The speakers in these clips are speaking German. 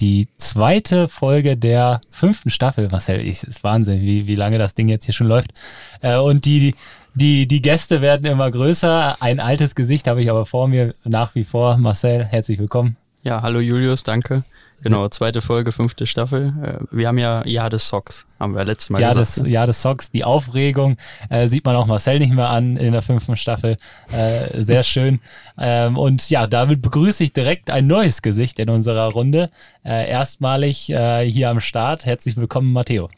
die zweite Folge der fünften Staffel. Marcel, ich, ist Wahnsinn, wie, wie lange das Ding jetzt hier schon läuft. Äh, und die, die, die Gäste werden immer größer. Ein altes Gesicht habe ich aber vor mir nach wie vor. Marcel, herzlich willkommen. Ja, hallo Julius, danke. Genau, zweite Folge, fünfte Staffel. Äh, wir haben ja Jahr des Socks, haben wir letztes Mal Jahr gesagt. Des, Jahr des Socks, die Aufregung äh, sieht man auch Marcel nicht mehr an in der fünften Staffel. Äh, sehr schön. Ähm, und ja, damit begrüße ich direkt ein neues Gesicht in unserer Runde. Äh, erstmalig äh, hier am Start. Herzlich willkommen, Matteo.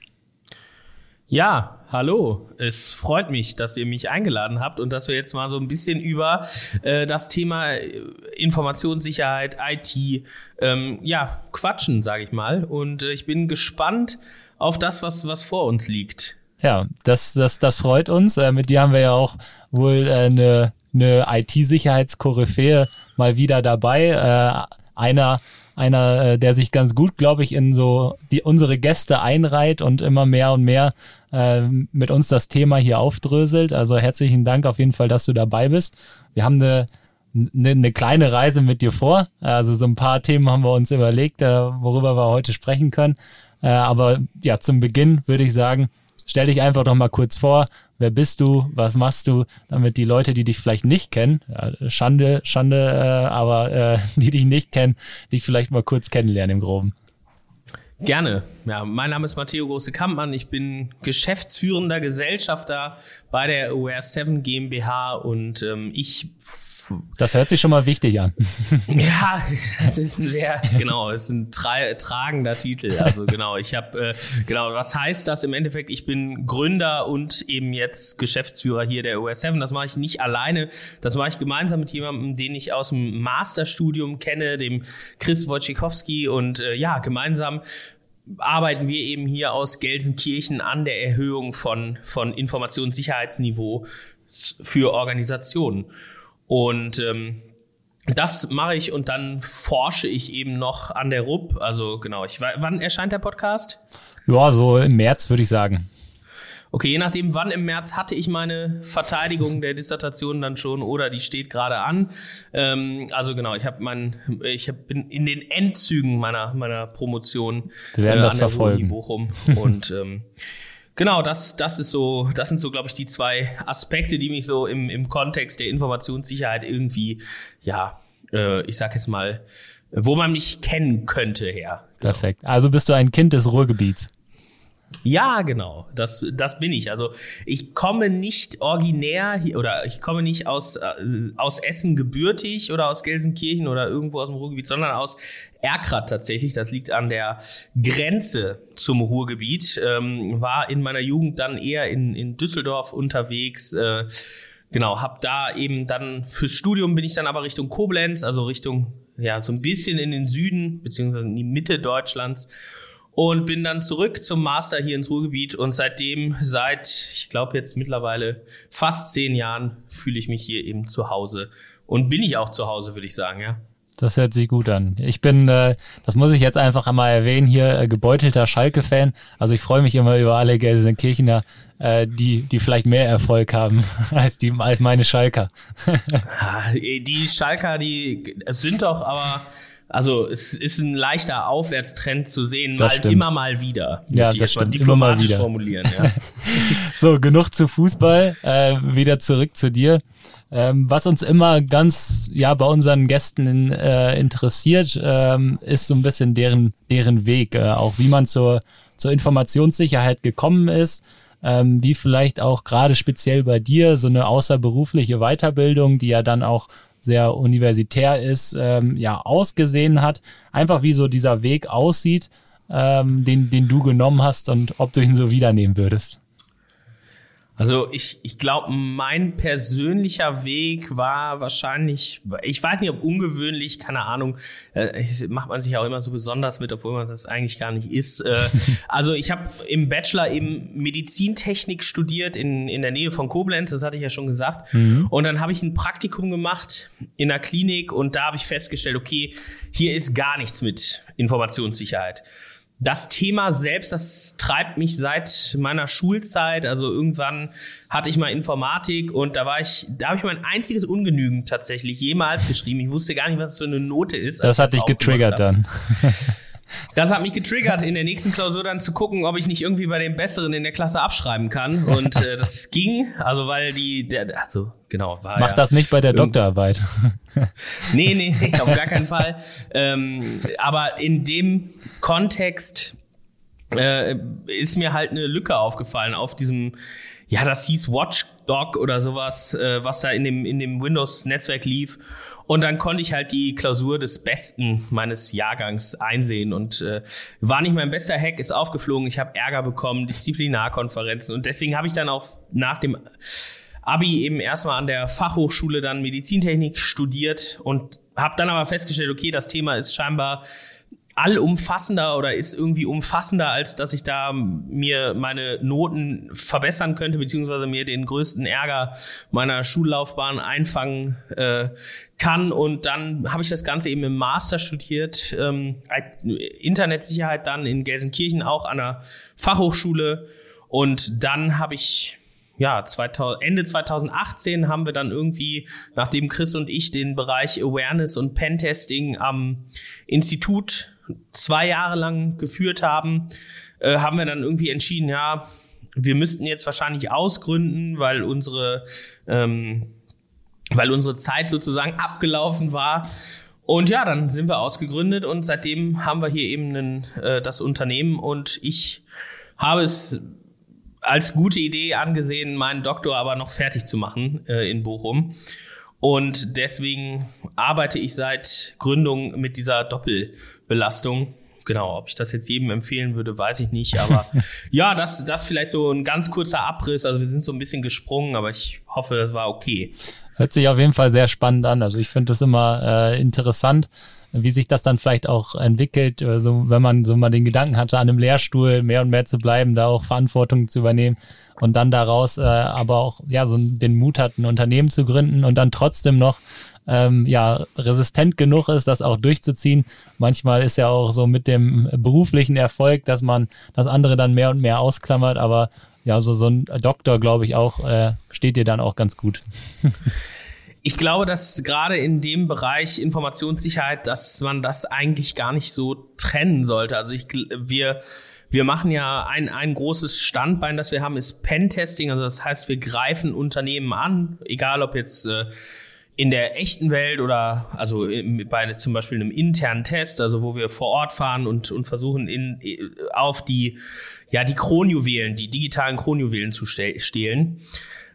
Ja, hallo. Es freut mich, dass ihr mich eingeladen habt und dass wir jetzt mal so ein bisschen über äh, das Thema äh, Informationssicherheit, IT, ähm, ja, quatschen, sage ich mal. Und äh, ich bin gespannt auf das, was, was vor uns liegt. Ja, das, das, das freut uns. Äh, mit dir haben wir ja auch wohl äh, eine, eine IT-Sicherheitskoryphäe mal wieder dabei. Äh, einer einer, der sich ganz gut, glaube ich, in so die unsere Gäste einreiht und immer mehr und mehr äh, mit uns das Thema hier aufdröselt. Also herzlichen Dank auf jeden Fall, dass du dabei bist. Wir haben eine eine, eine kleine Reise mit dir vor. Also so ein paar Themen haben wir uns überlegt, äh, worüber wir heute sprechen können. Äh, aber ja, zum Beginn würde ich sagen, stell dich einfach doch mal kurz vor, wer bist du, was machst du, damit die Leute, die dich vielleicht nicht kennen, Schande, Schande, äh, aber die dich nicht kennen, dich vielleicht mal kurz kennenlernen im Groben. Gerne. Ja, mein Name ist Matteo Große-Kampmann. Ich bin geschäftsführender Gesellschafter bei der Aware 7 GmbH und ähm, ich. Das hört sich schon mal wichtig an. ja, das ist ein sehr, genau, das ist ein tra tragender Titel. Also genau, ich habe, äh, genau, was heißt das im Endeffekt? Ich bin Gründer und eben jetzt Geschäftsführer hier der Aware 7. Das mache ich nicht alleine. Das mache ich gemeinsam mit jemandem, den ich aus dem Masterstudium kenne, dem Chris Wojciechowski und äh, ja, gemeinsam arbeiten wir eben hier aus Gelsenkirchen an der Erhöhung von, von Informationssicherheitsniveau für Organisationen. Und ähm, das mache ich und dann forsche ich eben noch an der RUP. Also genau, ich, wann erscheint der Podcast? Ja, so im März würde ich sagen. Okay, je nachdem, wann im März hatte ich meine Verteidigung der Dissertation dann schon oder die steht gerade an. Ähm, also genau, ich habe mein, ich hab, bin in den Endzügen meiner meiner Promotion Wir werden äh, das an der verfolgen. Uni Bochum und ähm, Genau, das, das ist so, das sind so, glaube ich, die zwei Aspekte, die mich so im, im Kontext der Informationssicherheit irgendwie, ja, äh, ich sag jetzt mal, wo man mich kennen könnte her. Genau. Perfekt. Also bist du ein Kind des Ruhrgebiets. Ja, genau. Das, das bin ich. Also ich komme nicht originär oder ich komme nicht aus, äh, aus Essen gebürtig oder aus Gelsenkirchen oder irgendwo aus dem Ruhrgebiet, sondern aus Erkrath tatsächlich. Das liegt an der Grenze zum Ruhrgebiet. Ähm, war in meiner Jugend dann eher in, in Düsseldorf unterwegs. Äh, genau, hab da eben dann fürs Studium bin ich dann aber Richtung Koblenz, also Richtung, ja, so ein bisschen in den Süden, beziehungsweise in die Mitte Deutschlands und bin dann zurück zum Master hier ins Ruhrgebiet und seitdem, seit, ich glaube jetzt mittlerweile fast zehn Jahren, fühle ich mich hier eben zu Hause und bin ich auch zu Hause, würde ich sagen, ja. Das hört sich gut an. Ich bin, äh, das muss ich jetzt einfach einmal erwähnen, hier äh, gebeutelter Schalke-Fan. Also ich freue mich immer über alle Gelsenkirchener, äh, die, die vielleicht mehr Erfolg haben als die, als meine Schalker. die Schalker, die sind doch aber also es ist ein leichter Aufwärtstrend zu sehen, das mal stimmt. immer mal wieder. Ja, das stimmt. Diplomatisch immer mal wieder. formulieren. Ja. so, genug zu Fußball. Äh, wieder zurück zu dir. Ähm, was uns immer ganz ja bei unseren Gästen in, äh, interessiert, ähm, ist so ein bisschen deren deren Weg, äh, auch wie man zur zur Informationssicherheit gekommen ist. Ähm, wie vielleicht auch gerade speziell bei dir so eine außerberufliche Weiterbildung, die ja dann auch sehr universitär ist, ähm, ja, ausgesehen hat. Einfach wie so dieser Weg aussieht, ähm, den, den du genommen hast und ob du ihn so wiedernehmen würdest. Also ich, ich glaube, mein persönlicher Weg war wahrscheinlich, ich weiß nicht, ob ungewöhnlich, keine Ahnung, äh, macht man sich auch immer so besonders mit, obwohl man das eigentlich gar nicht ist. Äh, also ich habe im Bachelor eben Medizintechnik studiert in, in der Nähe von Koblenz, das hatte ich ja schon gesagt. Mhm. Und dann habe ich ein Praktikum gemacht in der Klinik und da habe ich festgestellt, okay, hier ist gar nichts mit Informationssicherheit das Thema selbst, das treibt mich seit meiner Schulzeit. Also irgendwann hatte ich mal Informatik und da war ich, da habe ich mein einziges Ungenügend tatsächlich jemals geschrieben. Ich wusste gar nicht, was es für eine Note ist. Das hat dich getriggert dann. Das hat mich getriggert, in der nächsten Klausur dann zu gucken, ob ich nicht irgendwie bei den Besseren in der Klasse abschreiben kann. Und äh, das ging, also weil die, der, also genau, war Mach ja das nicht bei der Doktorarbeit. nee, nee, nee, auf gar keinen Fall. Ähm, aber in dem Kontext äh, ist mir halt eine Lücke aufgefallen auf diesem, ja, das hieß Watchdog oder sowas, äh, was da in dem, in dem Windows-Netzwerk lief. Und dann konnte ich halt die Klausur des Besten meines Jahrgangs einsehen und äh, war nicht mein bester Hack, ist aufgeflogen. Ich habe Ärger bekommen, Disziplinarkonferenzen und deswegen habe ich dann auch nach dem Abi eben erstmal an der Fachhochschule dann Medizintechnik studiert und habe dann aber festgestellt, okay, das Thema ist scheinbar allumfassender oder ist irgendwie umfassender, als dass ich da mir meine Noten verbessern könnte, beziehungsweise mir den größten Ärger meiner Schullaufbahn einfangen äh, kann. Und dann habe ich das Ganze eben im Master studiert, ähm, Internetsicherheit dann in Gelsenkirchen auch an der Fachhochschule. Und dann habe ich ja, 2000, Ende 2018 haben wir dann irgendwie, nachdem Chris und ich den Bereich Awareness und Pentesting am Institut zwei Jahre lang geführt haben, äh, haben wir dann irgendwie entschieden, ja, wir müssten jetzt wahrscheinlich ausgründen, weil unsere, ähm, weil unsere Zeit sozusagen abgelaufen war. Und ja, dann sind wir ausgegründet und seitdem haben wir hier eben einen, äh, das Unternehmen und ich habe es als gute Idee angesehen, meinen Doktor aber noch fertig zu machen äh, in Bochum. Und deswegen arbeite ich seit Gründung mit dieser Doppelbelastung. Genau, ob ich das jetzt jedem empfehlen würde, weiß ich nicht. Aber ja, das, das vielleicht so ein ganz kurzer Abriss. Also wir sind so ein bisschen gesprungen, aber ich hoffe, das war okay. Hört sich auf jeden Fall sehr spannend an. Also ich finde das immer äh, interessant, wie sich das dann vielleicht auch entwickelt, also wenn man so mal den Gedanken hatte, an einem Lehrstuhl mehr und mehr zu bleiben, da auch Verantwortung zu übernehmen und dann daraus äh, aber auch ja so den Mut hat, ein Unternehmen zu gründen und dann trotzdem noch ähm, ja resistent genug ist, das auch durchzuziehen. Manchmal ist ja auch so mit dem beruflichen Erfolg, dass man das andere dann mehr und mehr ausklammert, aber ja, so, so ein Doktor, glaube ich, auch, äh, steht dir dann auch ganz gut. ich glaube, dass gerade in dem Bereich Informationssicherheit, dass man das eigentlich gar nicht so trennen sollte. Also ich, wir, wir machen ja ein, ein großes Standbein, das wir haben, ist Pentesting. Also das heißt, wir greifen Unternehmen an, egal ob jetzt äh, in der echten Welt oder also bei zum Beispiel einem internen Test, also wo wir vor Ort fahren und, und versuchen in, auf die, ja, die Kronjuwelen, die digitalen Kronjuwelen zu stehlen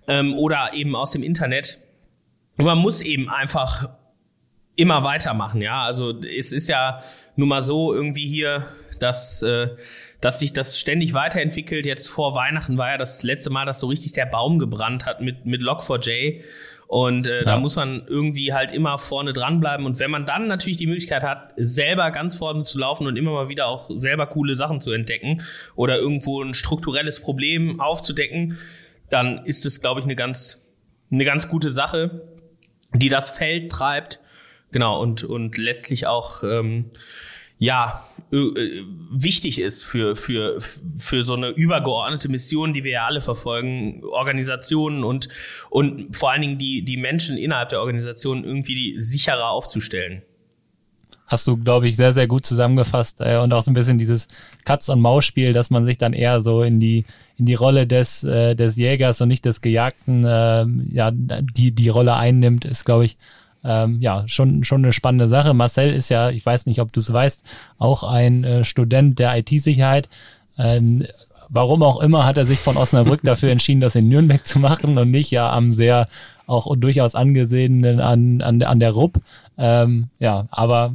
ähm, oder eben aus dem Internet und man muss eben einfach immer weitermachen, ja. Also es ist ja nun mal so irgendwie hier, dass, äh, dass sich das ständig weiterentwickelt. Jetzt vor Weihnachten war ja das letzte Mal, dass so richtig der Baum gebrannt hat mit, mit Log4j. Und äh, ja. da muss man irgendwie halt immer vorne dranbleiben. Und wenn man dann natürlich die Möglichkeit hat, selber ganz vorne zu laufen und immer mal wieder auch selber coole Sachen zu entdecken oder irgendwo ein strukturelles Problem aufzudecken, dann ist es, glaube ich, eine ganz, eine ganz gute Sache die das Feld treibt. Genau, und, und letztlich auch ähm, ja äh, wichtig ist für, für, für so eine übergeordnete Mission, die wir ja alle verfolgen, Organisationen und, und vor allen Dingen die, die Menschen innerhalb der Organisation irgendwie sicherer aufzustellen hast du, glaube ich, sehr, sehr gut zusammengefasst äh, und auch so ein bisschen dieses Katz-und-Maus-Spiel, dass man sich dann eher so in die, in die Rolle des, äh, des Jägers und nicht des Gejagten, äh, ja, die, die Rolle einnimmt, ist, glaube ich, ähm, ja, schon, schon eine spannende Sache. Marcel ist ja, ich weiß nicht, ob du es weißt, auch ein äh, Student der IT-Sicherheit. Ähm, warum auch immer hat er sich von Osnabrück dafür entschieden, das in Nürnberg zu machen und nicht ja am sehr auch durchaus angesehenen an, an, an der RUP. Ähm, ja, aber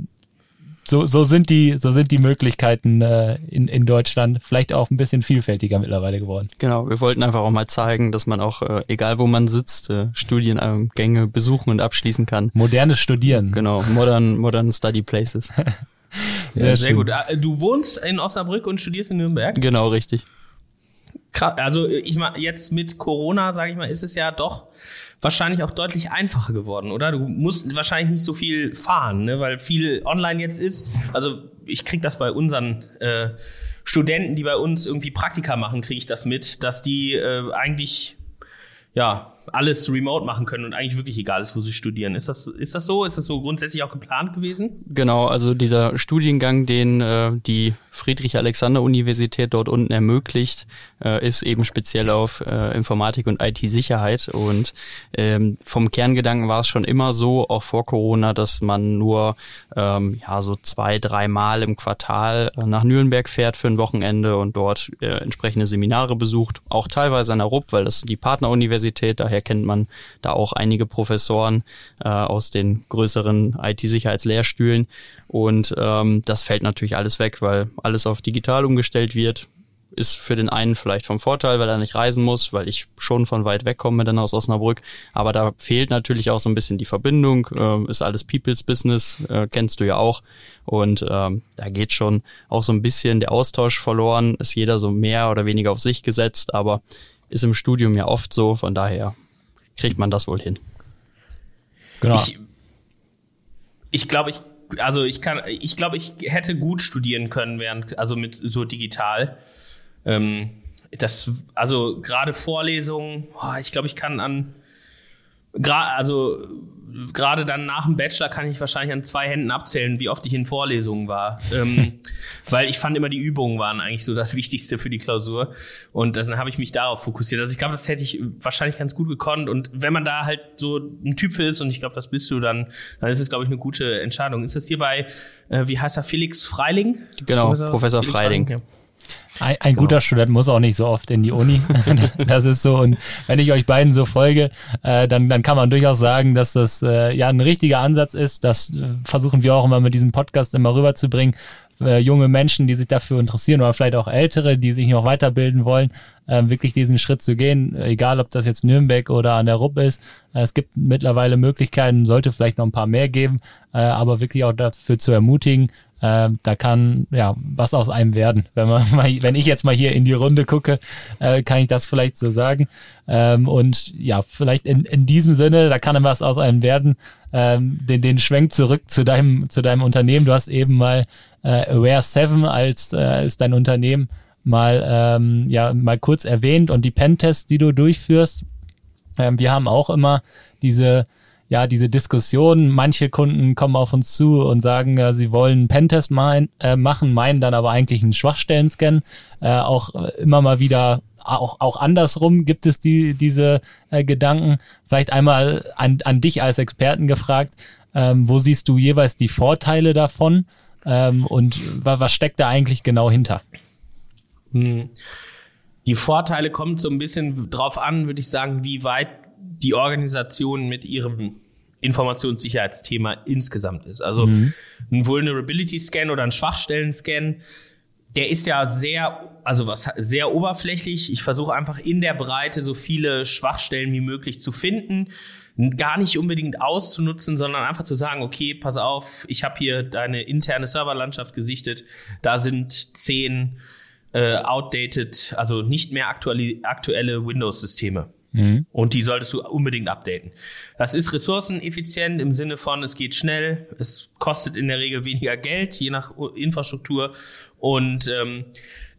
so, so sind die, so sind die Möglichkeiten äh, in, in Deutschland vielleicht auch ein bisschen vielfältiger mittlerweile geworden. Genau, wir wollten einfach auch mal zeigen, dass man auch, äh, egal wo man sitzt, äh, Studiengänge besuchen und abschließen kann. Modernes Studieren. Genau, modern, modern Study Places. sehr, sehr gut. Ah, du wohnst in Osnabrück und studierst in Nürnberg? Genau, richtig. Krass, also ich mal jetzt mit Corona, sage ich mal, ist es ja doch wahrscheinlich auch deutlich einfacher geworden, oder? Du musst wahrscheinlich nicht so viel fahren, ne? weil viel online jetzt ist. Also ich krieg das bei unseren äh, Studenten, die bei uns irgendwie Praktika machen, kriege ich das mit, dass die äh, eigentlich ja alles remote machen können und eigentlich wirklich egal ist, wo sie studieren. Ist das, ist das so? Ist das so grundsätzlich auch geplant gewesen? Genau, also dieser Studiengang, den äh, die Friedrich-Alexander-Universität dort unten ermöglicht, äh, ist eben speziell auf äh, Informatik und IT-Sicherheit. Und ähm, vom Kerngedanken war es schon immer so, auch vor Corona, dass man nur ähm, ja so zwei, drei Mal im Quartal äh, nach Nürnberg fährt für ein Wochenende und dort äh, entsprechende Seminare besucht, auch teilweise an der RUP, weil das die Partneruniversität, daher kennt man da auch einige Professoren äh, aus den größeren IT-Sicherheitslehrstühlen. Und ähm, das fällt natürlich alles weg, weil alles auf digital umgestellt wird. Ist für den einen vielleicht vom Vorteil, weil er nicht reisen muss, weil ich schon von weit weg komme dann aus Osnabrück. Aber da fehlt natürlich auch so ein bisschen die Verbindung. Äh, ist alles People's Business, äh, kennst du ja auch. Und ähm, da geht schon auch so ein bisschen der Austausch verloren. Ist jeder so mehr oder weniger auf sich gesetzt, aber ist im Studium ja oft so. Von daher kriegt man das wohl hin. Genau. Ich, ich glaube, ich also ich kann, ich glaube, ich hätte gut studieren können, während, also mit so digital. Ähm, das, also gerade Vorlesungen, oh, ich glaube, ich kann an Gra also gerade dann nach dem Bachelor kann ich wahrscheinlich an zwei Händen abzählen, wie oft ich in Vorlesungen war. ähm, weil ich fand immer, die Übungen waren eigentlich so das Wichtigste für die Klausur. Und dann habe ich mich darauf fokussiert. Also ich glaube, das hätte ich wahrscheinlich ganz gut gekonnt. Und wenn man da halt so ein Typ ist, und ich glaube, das bist du, dann, dann ist es, glaube ich, eine gute Entscheidung. Ist das hier bei, äh, wie heißt er, Felix Freiling? Genau, Professor, Professor Freiling. Freiling ja. Ein, ein genau. guter Student muss auch nicht so oft in die Uni. das ist so. Und wenn ich euch beiden so folge, äh, dann, dann kann man durchaus sagen, dass das äh, ja ein richtiger Ansatz ist. Das äh, versuchen wir auch immer mit diesem Podcast immer rüberzubringen. Äh, junge Menschen, die sich dafür interessieren oder vielleicht auch ältere, die sich noch weiterbilden wollen, äh, wirklich diesen Schritt zu gehen, egal ob das jetzt Nürnberg oder an der Rupp ist. Äh, es gibt mittlerweile Möglichkeiten, sollte vielleicht noch ein paar mehr geben, aber wirklich auch dafür zu ermutigen, äh, da kann ja was aus einem werden. Wenn man mal, wenn ich jetzt mal hier in die Runde gucke, äh, kann ich das vielleicht so sagen. Ähm, und ja, vielleicht in, in diesem Sinne, da kann was aus einem werden. Ähm, den, den Schwenk zurück zu deinem, zu deinem Unternehmen. Du hast eben mal äh, Aware 7 als, äh, als dein Unternehmen mal, ähm, ja, mal kurz erwähnt und die Pentests, die du durchführst. Ähm, wir haben auch immer diese ja, diese Diskussion, manche Kunden kommen auf uns zu und sagen, äh, sie wollen einen Pentest mein, äh, machen, meinen dann aber eigentlich einen Schwachstellen-Scan. Äh, auch äh, immer mal wieder, auch, auch andersrum gibt es die, diese äh, Gedanken. Vielleicht einmal an, an dich als Experten gefragt, ähm, wo siehst du jeweils die Vorteile davon ähm, und was, was steckt da eigentlich genau hinter? Hm. Die Vorteile kommen so ein bisschen drauf an, würde ich sagen, wie weit die Organisation mit ihrem Informationssicherheitsthema insgesamt ist. Also mhm. ein Vulnerability Scan oder ein Schwachstellen Scan, der ist ja sehr, also was sehr oberflächlich. Ich versuche einfach in der Breite so viele Schwachstellen wie möglich zu finden, gar nicht unbedingt auszunutzen, sondern einfach zu sagen, okay, pass auf, ich habe hier deine interne Serverlandschaft gesichtet, da sind zehn äh, outdated, also nicht mehr aktuelle, aktuelle Windows-Systeme. Mhm. Und die solltest du unbedingt updaten. Das ist ressourceneffizient im Sinne von, es geht schnell, es kostet in der Regel weniger Geld, je nach Infrastruktur. Und ähm,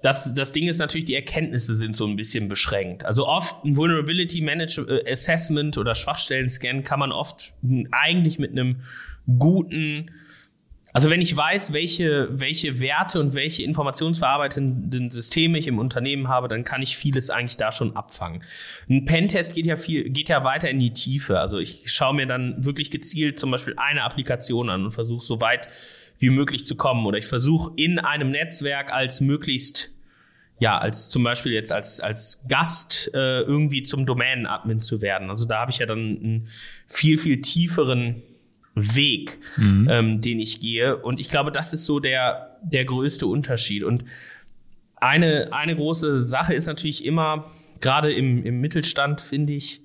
das, das Ding ist natürlich, die Erkenntnisse sind so ein bisschen beschränkt. Also oft ein Vulnerability Management äh, Assessment oder Schwachstellen-Scan kann man oft eigentlich mit einem guten also wenn ich weiß, welche, welche Werte und welche informationsverarbeitenden Systeme ich im Unternehmen habe, dann kann ich vieles eigentlich da schon abfangen. Ein Pentest geht ja viel, geht ja weiter in die Tiefe. Also ich schaue mir dann wirklich gezielt zum Beispiel eine Applikation an und versuche so weit wie möglich zu kommen. Oder ich versuche in einem Netzwerk als möglichst ja, als zum Beispiel jetzt als, als Gast äh, irgendwie zum Domain-Admin zu werden. Also da habe ich ja dann einen viel, viel tieferen Weg, mhm. ähm, den ich gehe. Und ich glaube, das ist so der, der größte Unterschied. Und eine, eine große Sache ist natürlich immer, gerade im, im Mittelstand, finde ich,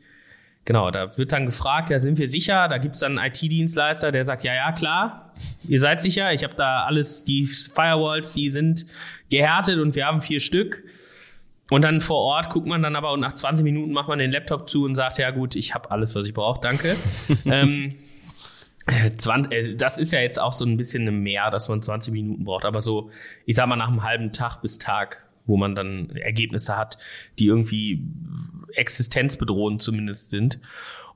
genau, da wird dann gefragt, ja, sind wir sicher? Da gibt es dann einen IT-Dienstleister, der sagt, ja, ja, klar, ihr seid sicher, ich habe da alles, die Firewalls, die sind gehärtet und wir haben vier Stück. Und dann vor Ort guckt man dann aber und nach 20 Minuten macht man den Laptop zu und sagt, ja gut, ich habe alles, was ich brauche, danke. ähm, 20, äh, das ist ja jetzt auch so ein bisschen Mehr, dass man 20 Minuten braucht, aber so, ich sag mal, nach einem halben Tag bis Tag, wo man dann Ergebnisse hat, die irgendwie existenzbedrohend zumindest sind.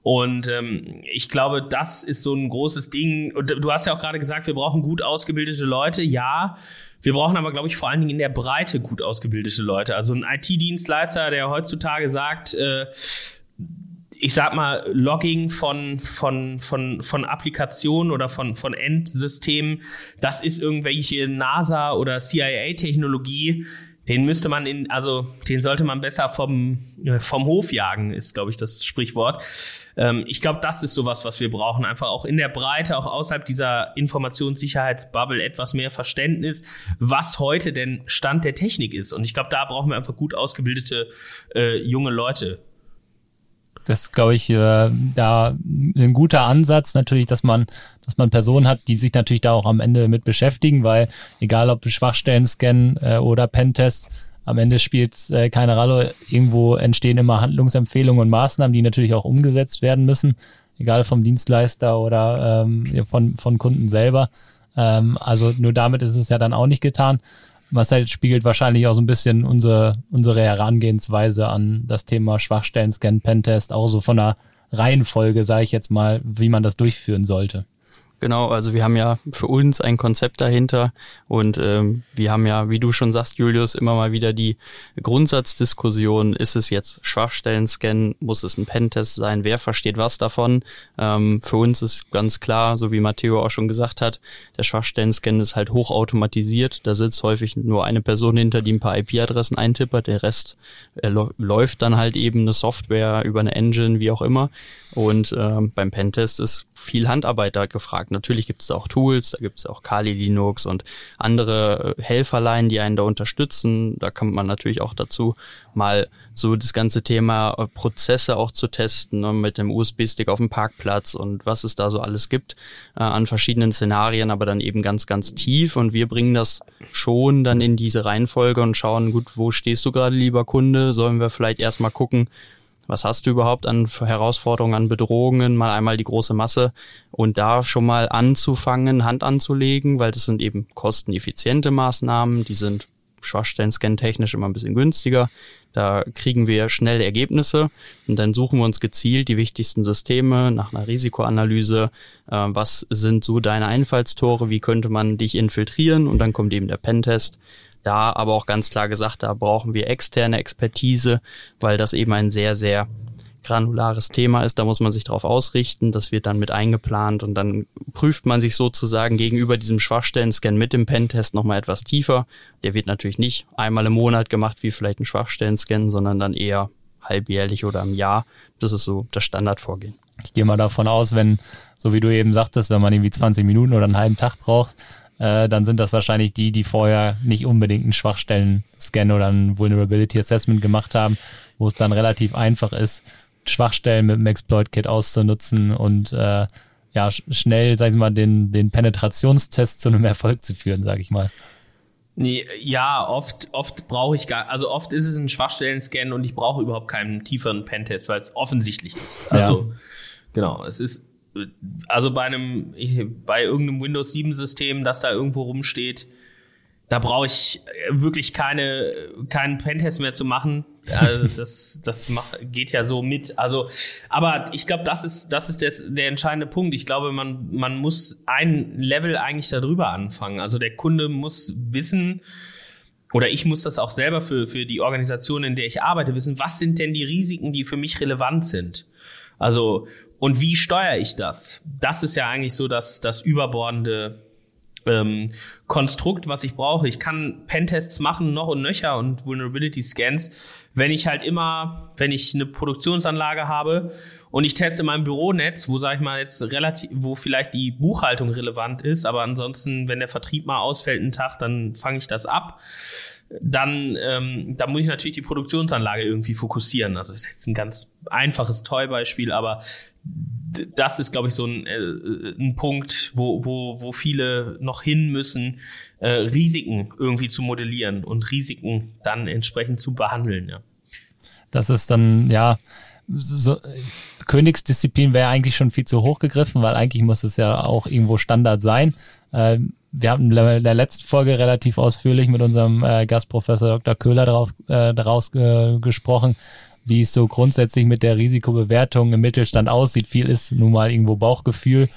Und ähm, ich glaube, das ist so ein großes Ding. Und du hast ja auch gerade gesagt, wir brauchen gut ausgebildete Leute. Ja, wir brauchen aber, glaube ich, vor allen Dingen in der Breite gut ausgebildete Leute. Also ein IT-Dienstleister, der heutzutage sagt, äh, ich sag mal, Logging von, von, von, von Applikationen oder von, von Endsystemen, das ist irgendwelche NASA- oder CIA-Technologie. Den müsste man in, also den sollte man besser vom, äh, vom Hof jagen, ist, glaube ich, das Sprichwort. Ähm, ich glaube, das ist sowas, was wir brauchen. Einfach auch in der Breite, auch außerhalb dieser Informationssicherheitsbubble etwas mehr Verständnis, was heute denn Stand der Technik ist. Und ich glaube, da brauchen wir einfach gut ausgebildete äh, junge Leute das glaube ich äh, da ein guter Ansatz natürlich, dass man, dass man Personen hat, die sich natürlich da auch am Ende mit beschäftigen, weil egal ob Schwachstellen scannen äh, oder Pentest, am Ende spielt es äh, keine Rolle. Irgendwo entstehen immer Handlungsempfehlungen und Maßnahmen, die natürlich auch umgesetzt werden müssen, egal vom Dienstleister oder ähm, von, von Kunden selber. Ähm, also nur damit ist es ja dann auch nicht getan. Marcel spiegelt wahrscheinlich auch so ein bisschen unsere, unsere Herangehensweise an das Thema Schwachstellen-Scan, Pentest, auch so von der Reihenfolge, sage ich jetzt mal, wie man das durchführen sollte. Genau, also wir haben ja für uns ein Konzept dahinter und ähm, wir haben ja, wie du schon sagst, Julius, immer mal wieder die Grundsatzdiskussion, ist es jetzt Schwachstellen-Scan, muss es ein Pentest sein, wer versteht was davon? Ähm, für uns ist ganz klar, so wie Matteo auch schon gesagt hat, der Schwachstellen-Scan ist halt hochautomatisiert, da sitzt häufig nur eine Person hinter, die ein paar IP-Adressen eintippert, der Rest äh, läuft dann halt eben eine Software über eine Engine, wie auch immer und ähm, beim Pentest ist viel Handarbeit da gefragt. Natürlich gibt es auch Tools, da gibt es auch Kali Linux und andere äh, Helferlein, die einen da unterstützen. Da kommt man natürlich auch dazu, mal so das ganze Thema äh, Prozesse auch zu testen ne, mit dem USB-Stick auf dem Parkplatz und was es da so alles gibt äh, an verschiedenen Szenarien, aber dann eben ganz, ganz tief. Und wir bringen das schon dann in diese Reihenfolge und schauen, gut, wo stehst du gerade, lieber Kunde? Sollen wir vielleicht erstmal gucken, was hast du überhaupt an Herausforderungen, an Bedrohungen, mal einmal die große Masse und da schon mal anzufangen, Hand anzulegen, weil das sind eben kosteneffiziente Maßnahmen, die sind Schwachstellen-Scan technisch immer ein bisschen günstiger. Da kriegen wir schnell Ergebnisse und dann suchen wir uns gezielt die wichtigsten Systeme nach einer Risikoanalyse. Äh, was sind so deine Einfallstore? Wie könnte man dich infiltrieren? Und dann kommt eben der Pentest. Da aber auch ganz klar gesagt, da brauchen wir externe Expertise, weil das eben ein sehr, sehr granulares Thema ist. Da muss man sich darauf ausrichten. Das wird dann mit eingeplant und dann prüft man sich sozusagen gegenüber diesem Schwachstellen-Scan mit dem Pentest nochmal etwas tiefer. Der wird natürlich nicht einmal im Monat gemacht wie vielleicht ein Schwachstellen-Scan, sondern dann eher halbjährlich oder im Jahr. Das ist so das Standardvorgehen. Ich gehe mal davon aus, wenn, so wie du eben sagtest, wenn man irgendwie 20 Minuten oder einen halben Tag braucht, äh, dann sind das wahrscheinlich die, die vorher nicht unbedingt einen Schwachstellen-Scan oder ein Vulnerability Assessment gemacht haben, wo es dann relativ einfach ist, Schwachstellen mit dem Exploit-Kit auszunutzen und äh, ja, schnell, sag ich mal, den, den Penetrationstest zu einem Erfolg zu führen, sag ich mal. Nee, ja, oft, oft brauche ich gar, also oft ist es ein Schwachstellen-Scan und ich brauche überhaupt keinen tieferen Pentest, weil es offensichtlich ist. Also, ja. genau, es ist, also bei einem, bei irgendeinem Windows 7 System, das da irgendwo rumsteht, da brauche ich wirklich keine, keinen Pentest mehr zu machen. Also das, das macht, geht ja so mit. Also, aber ich glaube, das ist, das ist der, der entscheidende Punkt. Ich glaube, man, man muss ein Level eigentlich darüber anfangen. Also der Kunde muss wissen, oder ich muss das auch selber für, für die Organisation, in der ich arbeite, wissen, was sind denn die Risiken, die für mich relevant sind? Also, und wie steuere ich das? Das ist ja eigentlich so das, das überbordende ähm, Konstrukt, was ich brauche. Ich kann Pentests machen, noch und nöcher und Vulnerability Scans, wenn ich halt immer, wenn ich eine Produktionsanlage habe und ich teste mein Büronetz, wo sage ich mal jetzt relativ, wo vielleicht die Buchhaltung relevant ist, aber ansonsten, wenn der Vertrieb mal ausfällt einen Tag, dann fange ich das ab. Dann, ähm, dann muss ich natürlich die Produktionsanlage irgendwie fokussieren. Also das ist jetzt ein ganz einfaches Toy-Beispiel, aber das ist, glaube ich, so ein, äh, ein Punkt, wo, wo, wo viele noch hin müssen, äh, Risiken irgendwie zu modellieren und Risiken dann entsprechend zu behandeln. Ja. Das ist dann, ja, so, Königsdisziplin wäre eigentlich schon viel zu hoch gegriffen, weil eigentlich muss es ja auch irgendwo Standard sein. Ähm, wir haben in der letzten Folge relativ ausführlich mit unserem äh, Gastprofessor Dr. Köhler darauf, äh, daraus äh, gesprochen, wie es so grundsätzlich mit der Risikobewertung im Mittelstand aussieht. Viel ist nun mal irgendwo Bauchgefühl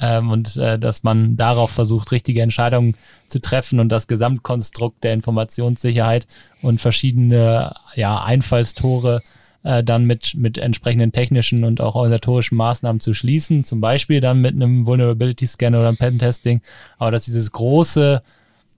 ähm, und äh, dass man darauf versucht, richtige Entscheidungen zu treffen und das Gesamtkonstrukt der Informationssicherheit und verschiedene ja, Einfallstore äh, dann mit, mit entsprechenden technischen und auch organisatorischen Maßnahmen zu schließen, zum Beispiel dann mit einem Vulnerability Scan oder einem Pen-Testing, aber dass dieses große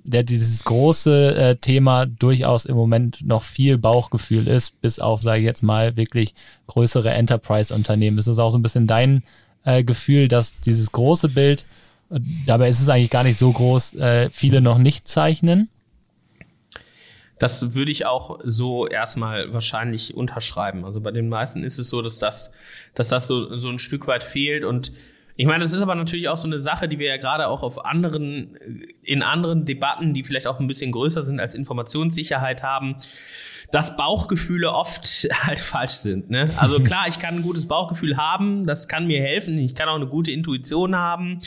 der dieses große äh, Thema durchaus im Moment noch viel Bauchgefühl ist, bis auf, sage ich jetzt mal, wirklich größere Enterprise-Unternehmen. Ist das auch so ein bisschen dein äh, Gefühl, dass dieses große Bild, äh, dabei ist es eigentlich gar nicht so groß, äh, viele noch nicht zeichnen? Das würde ich auch so erstmal wahrscheinlich unterschreiben. Also bei den meisten ist es so, dass das, dass das so, so ein Stück weit fehlt und ich meine, das ist aber natürlich auch so eine Sache, die wir ja gerade auch auf anderen, in anderen Debatten, die vielleicht auch ein bisschen größer sind als Informationssicherheit haben, dass Bauchgefühle oft halt falsch sind. Ne? Also klar, ich kann ein gutes Bauchgefühl haben, das kann mir helfen, ich kann auch eine gute Intuition haben.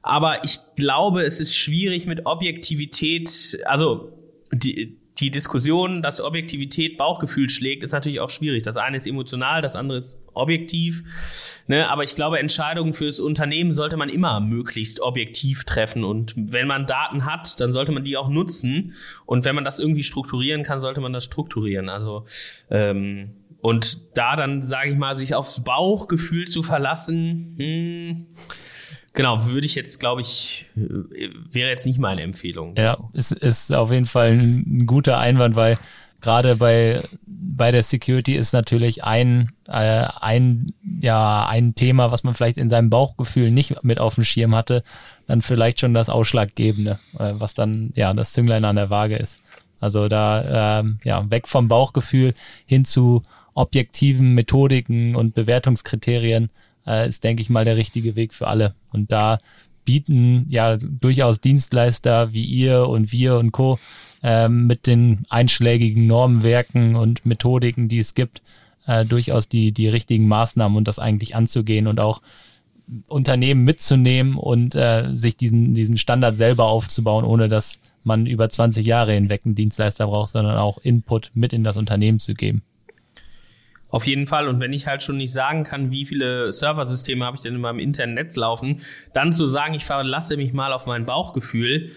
Aber ich glaube, es ist schwierig mit Objektivität, also die, die Diskussion, dass Objektivität Bauchgefühl schlägt, ist natürlich auch schwierig. Das eine ist emotional, das andere ist objektiv. Ne? Aber ich glaube, Entscheidungen fürs Unternehmen sollte man immer möglichst objektiv treffen. Und wenn man Daten hat, dann sollte man die auch nutzen. Und wenn man das irgendwie strukturieren kann, sollte man das strukturieren. Also ähm, und da dann, sage ich mal, sich aufs Bauchgefühl zu verlassen, hm, Genau, würde ich jetzt, glaube ich, äh, wäre jetzt nicht meine Empfehlung. Ja, ist, ist auf jeden Fall ein, guter Einwand, weil gerade bei, bei der Security ist natürlich ein, äh, ein, ja, ein Thema, was man vielleicht in seinem Bauchgefühl nicht mit auf dem Schirm hatte, dann vielleicht schon das Ausschlaggebende, äh, was dann ja das Zünglein an der Waage ist. Also da ähm, ja weg vom Bauchgefühl hin zu objektiven Methodiken und Bewertungskriterien, äh, ist, denke ich mal, der richtige Weg für alle. Und da bieten ja durchaus Dienstleister wie ihr und wir und Co. Ähm, mit den einschlägigen Normenwerken und Methodiken, die es gibt, äh, durchaus die, die richtigen Maßnahmen und das eigentlich anzugehen und auch Unternehmen mitzunehmen und äh, sich diesen, diesen Standard selber aufzubauen, ohne dass man über 20 Jahre hinweg einen Dienstleister braucht, sondern auch Input mit in das Unternehmen zu geben. Auf jeden Fall. Und wenn ich halt schon nicht sagen kann, wie viele Serversysteme habe ich denn in meinem internen Netz laufen, dann zu sagen, ich verlasse mich mal auf mein Bauchgefühl.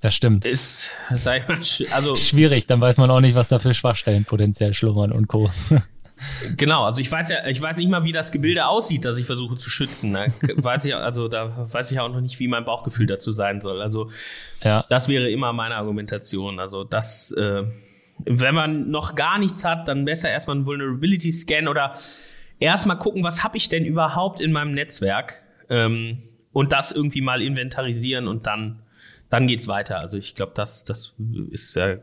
Das stimmt. Ist, sag ich mal, also. Schwierig, dann weiß man auch nicht, was da für Schwachstellen potenziell schlummern und Co. Genau, also ich weiß ja, ich weiß nicht mal, wie das Gebilde aussieht, das ich versuche zu schützen. Da weiß ich, also da weiß ich auch noch nicht, wie mein Bauchgefühl dazu sein soll. Also ja. das wäre immer meine Argumentation. Also das, äh, wenn man noch gar nichts hat, dann besser erstmal einen Vulnerability Scan oder erstmal gucken, was habe ich denn überhaupt in meinem Netzwerk ähm, und das irgendwie mal inventarisieren und dann, dann geht's weiter. Also ich glaube, das, das ist ja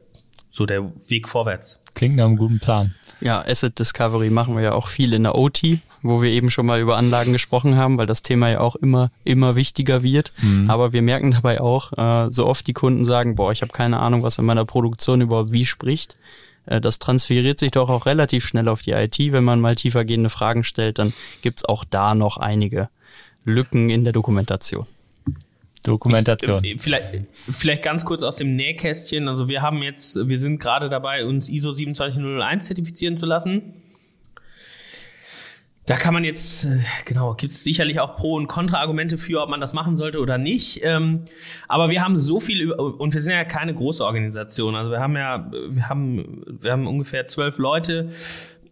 so der Weg vorwärts. Klingt nach einem guten Plan. Ja, Asset Discovery machen wir ja auch viel in der OT, wo wir eben schon mal über Anlagen gesprochen haben, weil das Thema ja auch immer, immer wichtiger wird. Mhm. Aber wir merken dabei auch, äh, so oft die Kunden sagen, boah, ich habe keine Ahnung, was in meiner Produktion überhaupt wie spricht. Äh, das transferiert sich doch auch relativ schnell auf die IT. Wenn man mal tiefergehende Fragen stellt, dann gibt's auch da noch einige Lücken in der Dokumentation. Dokumentation. Ich, äh, vielleicht, vielleicht ganz kurz aus dem Nähkästchen. Also wir haben jetzt, wir sind gerade dabei, uns ISO 27001 zertifizieren zu lassen. Da kann man jetzt, äh, genau, gibt es sicherlich auch Pro- und Kontra-Argumente für, ob man das machen sollte oder nicht. Ähm, aber wir haben so viel, und wir sind ja keine große Organisation. Also wir haben ja, wir haben, wir haben ungefähr zwölf Leute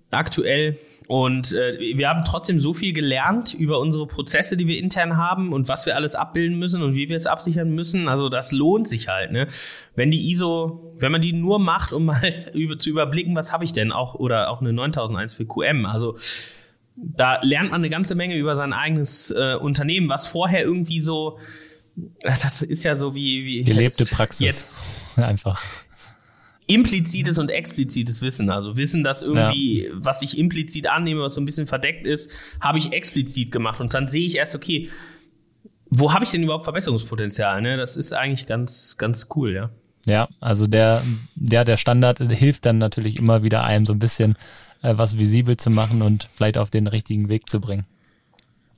aktuell. Und äh, wir haben trotzdem so viel gelernt über unsere Prozesse, die wir intern haben und was wir alles abbilden müssen und wie wir es absichern müssen. Also das lohnt sich halt. Ne? Wenn die ISO, wenn man die nur macht, um mal zu überblicken, was habe ich denn auch oder auch eine 9001 für QM. Also da lernt man eine ganze Menge über sein eigenes äh, Unternehmen, was vorher irgendwie so, das ist ja so wie, wie gelebte jetzt, Praxis jetzt einfach implizites und explizites Wissen. Also Wissen, das irgendwie, ja. was ich implizit annehme, was so ein bisschen verdeckt ist, habe ich explizit gemacht. Und dann sehe ich erst, okay, wo habe ich denn überhaupt Verbesserungspotenzial? Ne? Das ist eigentlich ganz, ganz cool, ja. Ja, also der, der, der Standard hilft dann natürlich immer wieder einem so ein bisschen äh, was visibel zu machen und vielleicht auf den richtigen Weg zu bringen.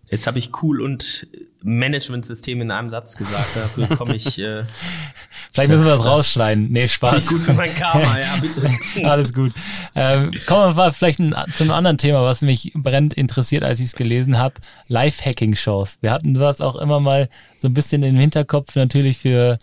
Jetzt habe ich cool und Managementsystem in einem Satz gesagt. Dafür komme ich. Äh, Vielleicht müssen wir das, rausschneiden. Nee, Spaß. Ist gut für mein Karma, ja, bitte. Alles gut. Ähm, kommen wir vielleicht ein, zu einem anderen Thema, was mich brennend interessiert, als ich es gelesen habe. Live-Hacking-Shows. Wir hatten sowas auch immer mal so ein bisschen im Hinterkopf natürlich für äh,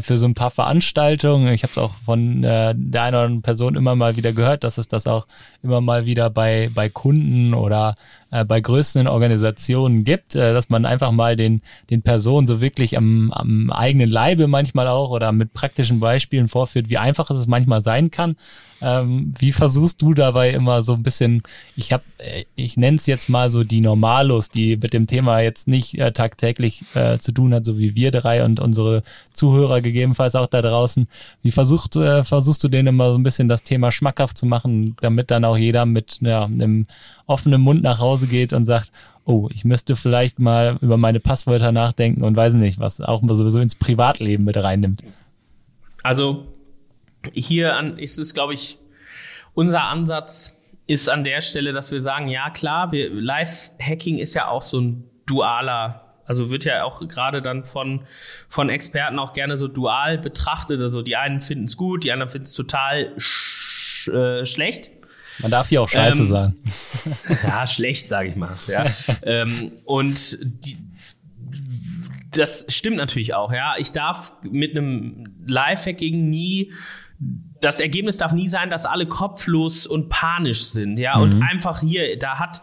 für so ein paar Veranstaltungen. Ich habe es auch von äh, der einen oder anderen Person immer mal wieder gehört, dass es das auch immer mal wieder bei, bei Kunden oder äh, bei größeren Organisationen gibt, äh, dass man einfach mal den, den Personen so wirklich am, am eigenen Leibe manchmal auch oder mit praktischen Beispielen vorführt, wie einfach es manchmal sein kann, ähm, wie versuchst du dabei immer so ein bisschen, ich habe, äh, ich nenne es jetzt mal so die Normalos, die mit dem Thema jetzt nicht äh, tagtäglich äh, zu tun hat, so wie wir drei und unsere Zuhörer gegebenenfalls auch da draußen. Wie versuchst, äh, versuchst du denen immer so ein bisschen das Thema schmackhaft zu machen, damit dann auch jeder mit ja, einem offenen Mund nach Hause geht und sagt, oh, ich müsste vielleicht mal über meine Passwörter nachdenken und weiß nicht, was auch sowieso ins Privatleben mit reinnimmt. Also hier an, ist es, glaube ich, unser Ansatz ist an der Stelle, dass wir sagen, ja klar, Live-Hacking ist ja auch so ein dualer, also wird ja auch gerade dann von, von Experten auch gerne so dual betrachtet. Also die einen finden es gut, die anderen finden es total sch äh, schlecht. Man darf hier auch Scheiße ähm, sagen. Ja, schlecht, sage ich mal. Ja. ähm, und die, das stimmt natürlich auch, ja. Ich darf mit einem Live-Hacking nie das Ergebnis darf nie sein, dass alle kopflos und panisch sind, ja, mhm. und einfach hier, da hat,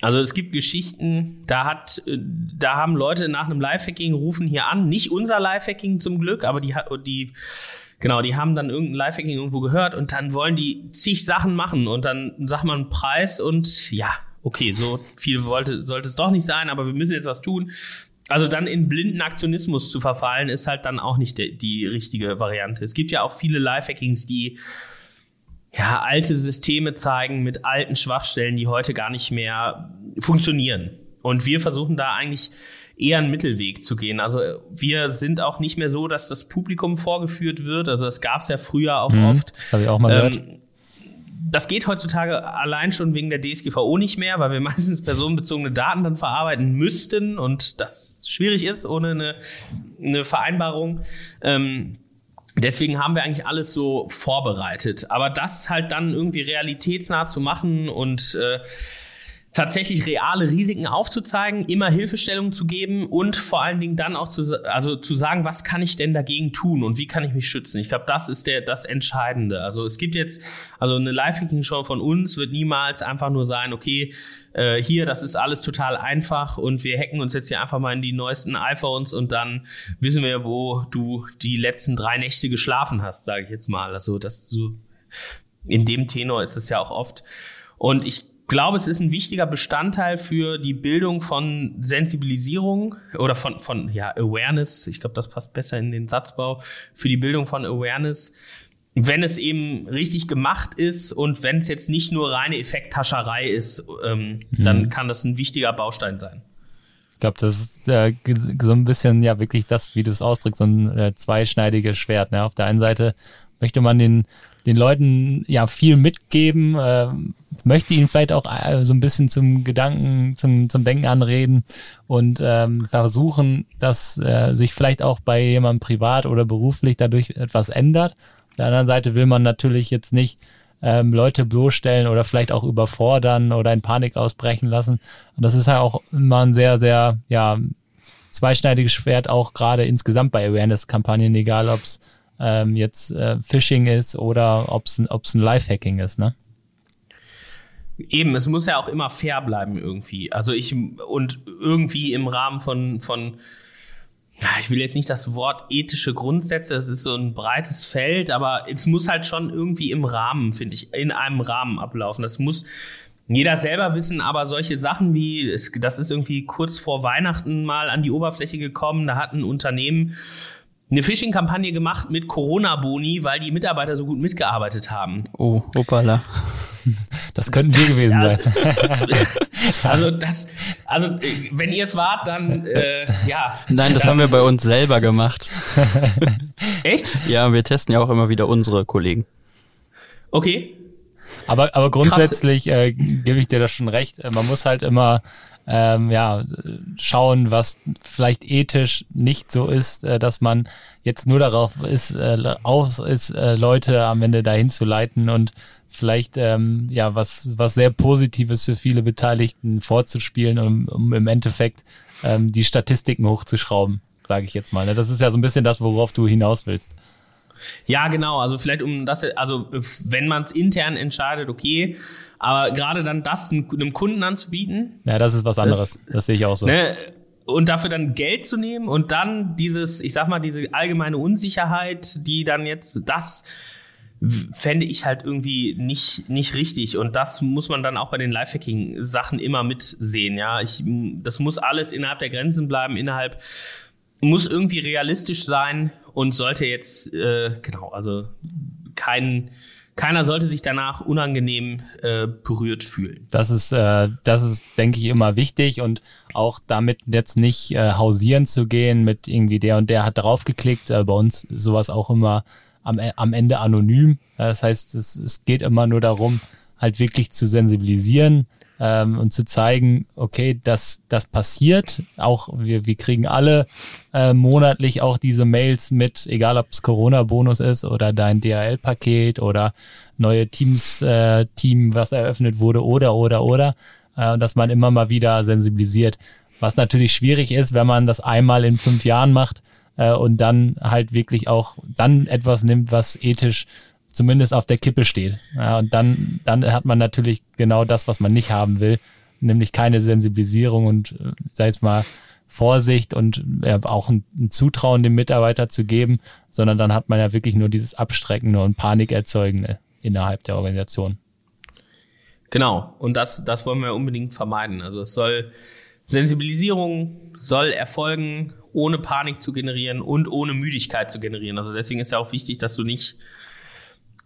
also es gibt Geschichten, da hat, da haben Leute nach einem Lifehacking rufen hier an, nicht unser Lifehacking zum Glück, aber die, die, genau, die haben dann irgendein Lifehacking irgendwo gehört und dann wollen die zig Sachen machen und dann sagt man einen Preis und ja, okay, so viel wollte, sollte es doch nicht sein, aber wir müssen jetzt was tun. Also dann in blinden Aktionismus zu verfallen, ist halt dann auch nicht die, die richtige Variante. Es gibt ja auch viele Lifehackings, die ja, alte Systeme zeigen mit alten Schwachstellen, die heute gar nicht mehr funktionieren. Und wir versuchen da eigentlich eher einen Mittelweg zu gehen. Also wir sind auch nicht mehr so, dass das Publikum vorgeführt wird. Also das gab es ja früher auch mhm, oft. Das habe ich auch mal gehört. Das geht heutzutage allein schon wegen der DSGVO nicht mehr, weil wir meistens personenbezogene Daten dann verarbeiten müssten und das schwierig ist ohne eine, eine Vereinbarung. Ähm, deswegen haben wir eigentlich alles so vorbereitet. Aber das halt dann irgendwie realitätsnah zu machen und äh, tatsächlich reale Risiken aufzuzeigen, immer Hilfestellung zu geben und vor allen Dingen dann auch zu, also zu sagen, was kann ich denn dagegen tun und wie kann ich mich schützen? Ich glaube, das ist der, das Entscheidende. Also es gibt jetzt, also eine Live-Hacking-Show von uns wird niemals einfach nur sein, okay, äh, hier, das ist alles total einfach und wir hacken uns jetzt hier einfach mal in die neuesten iPhones und dann wissen wir, wo du die letzten drei Nächte geschlafen hast, sage ich jetzt mal. Also das so, in dem Tenor ist es ja auch oft. Und ich glaube, es ist ein wichtiger Bestandteil für die Bildung von Sensibilisierung oder von, von ja, Awareness. Ich glaube, das passt besser in den Satzbau. Für die Bildung von Awareness, wenn es eben richtig gemacht ist und wenn es jetzt nicht nur reine Effekttascherei ist, ähm, mhm. dann kann das ein wichtiger Baustein sein. Ich glaube, das ist äh, so ein bisschen ja wirklich das, wie du es ausdrückst, so ein äh, zweischneidiges Schwert. Ne? Auf der einen Seite möchte man den den Leuten ja viel mitgeben, äh, möchte ihnen vielleicht auch äh, so ein bisschen zum Gedanken, zum, zum Denken anreden und ähm, versuchen, dass äh, sich vielleicht auch bei jemandem privat oder beruflich dadurch etwas ändert. Auf der anderen Seite will man natürlich jetzt nicht ähm, Leute bloßstellen oder vielleicht auch überfordern oder in Panik ausbrechen lassen. Und das ist ja auch immer ein sehr, sehr, ja, zweischneidiges Schwert, auch gerade insgesamt bei Awareness-Kampagnen, egal ob es ähm, jetzt äh, Phishing ist oder ob es ein Lifehacking ist, ne? Eben, es muss ja auch immer fair bleiben irgendwie. Also ich und irgendwie im Rahmen von von ich will jetzt nicht das Wort ethische Grundsätze, das ist so ein breites Feld, aber es muss halt schon irgendwie im Rahmen, finde ich, in einem Rahmen ablaufen. Das muss jeder selber wissen, aber solche Sachen wie, das ist irgendwie kurz vor Weihnachten mal an die Oberfläche gekommen, da hat ein Unternehmen eine Phishing-Kampagne gemacht mit Corona-Boni, weil die Mitarbeiter so gut mitgearbeitet haben. Oh, hoppala. Das könnten wir gewesen sein. also das, also wenn ihr es wart, dann äh, ja. Nein, das haben wir bei uns selber gemacht. Echt? Ja, wir testen ja auch immer wieder unsere Kollegen. Okay. Aber, aber grundsätzlich äh, gebe ich dir das schon recht. Äh, man muss halt immer ähm, ja, schauen, was vielleicht ethisch nicht so ist, äh, dass man jetzt nur darauf ist, äh, aus ist, äh, Leute am Ende dahin zu leiten und vielleicht ähm, ja was, was sehr Positives für viele Beteiligten vorzuspielen, um, um im Endeffekt ähm, die Statistiken hochzuschrauben, sage ich jetzt mal. Ne? Das ist ja so ein bisschen das, worauf du hinaus willst. Ja, genau. Also vielleicht um das, also wenn man es intern entscheidet, okay. Aber gerade dann das einem Kunden anzubieten. Ja, das ist was anderes. Das, das sehe ich auch so. Ne, und dafür dann Geld zu nehmen und dann dieses, ich sag mal, diese allgemeine Unsicherheit, die dann jetzt das fände ich halt irgendwie nicht, nicht richtig. Und das muss man dann auch bei den Lifehacking-Sachen immer mitsehen. Ja, ich, das muss alles innerhalb der Grenzen bleiben, innerhalb, muss irgendwie realistisch sein und sollte jetzt, äh, genau, also kein, keiner sollte sich danach unangenehm äh, berührt fühlen. Das ist, äh, das ist, denke ich, immer wichtig und auch damit jetzt nicht äh, hausieren zu gehen mit irgendwie der und der hat draufgeklickt. Äh, bei uns sowas auch immer am, am Ende anonym. Das heißt, es, es geht immer nur darum, halt wirklich zu sensibilisieren, ähm, und zu zeigen, okay, das, das passiert. Auch wir, wir kriegen alle äh, monatlich auch diese Mails mit, egal ob es Corona-Bonus ist oder dein DHL-Paket oder neue Teams, äh, was eröffnet wurde oder, oder, oder, äh, dass man immer mal wieder sensibilisiert. Was natürlich schwierig ist, wenn man das einmal in fünf Jahren macht äh, und dann halt wirklich auch dann etwas nimmt, was ethisch zumindest auf der Kippe steht. Ja, und dann, dann hat man natürlich genau das, was man nicht haben will, nämlich keine Sensibilisierung und, äh, sei es mal, Vorsicht und ja, auch ein, ein, Zutrauen dem Mitarbeiter zu geben, sondern dann hat man ja wirklich nur dieses Abstreckende und Panikerzeugende innerhalb der Organisation. Genau, und das, das wollen wir unbedingt vermeiden. Also es soll Sensibilisierung soll erfolgen, ohne Panik zu generieren und ohne Müdigkeit zu generieren. Also deswegen ist ja auch wichtig, dass du nicht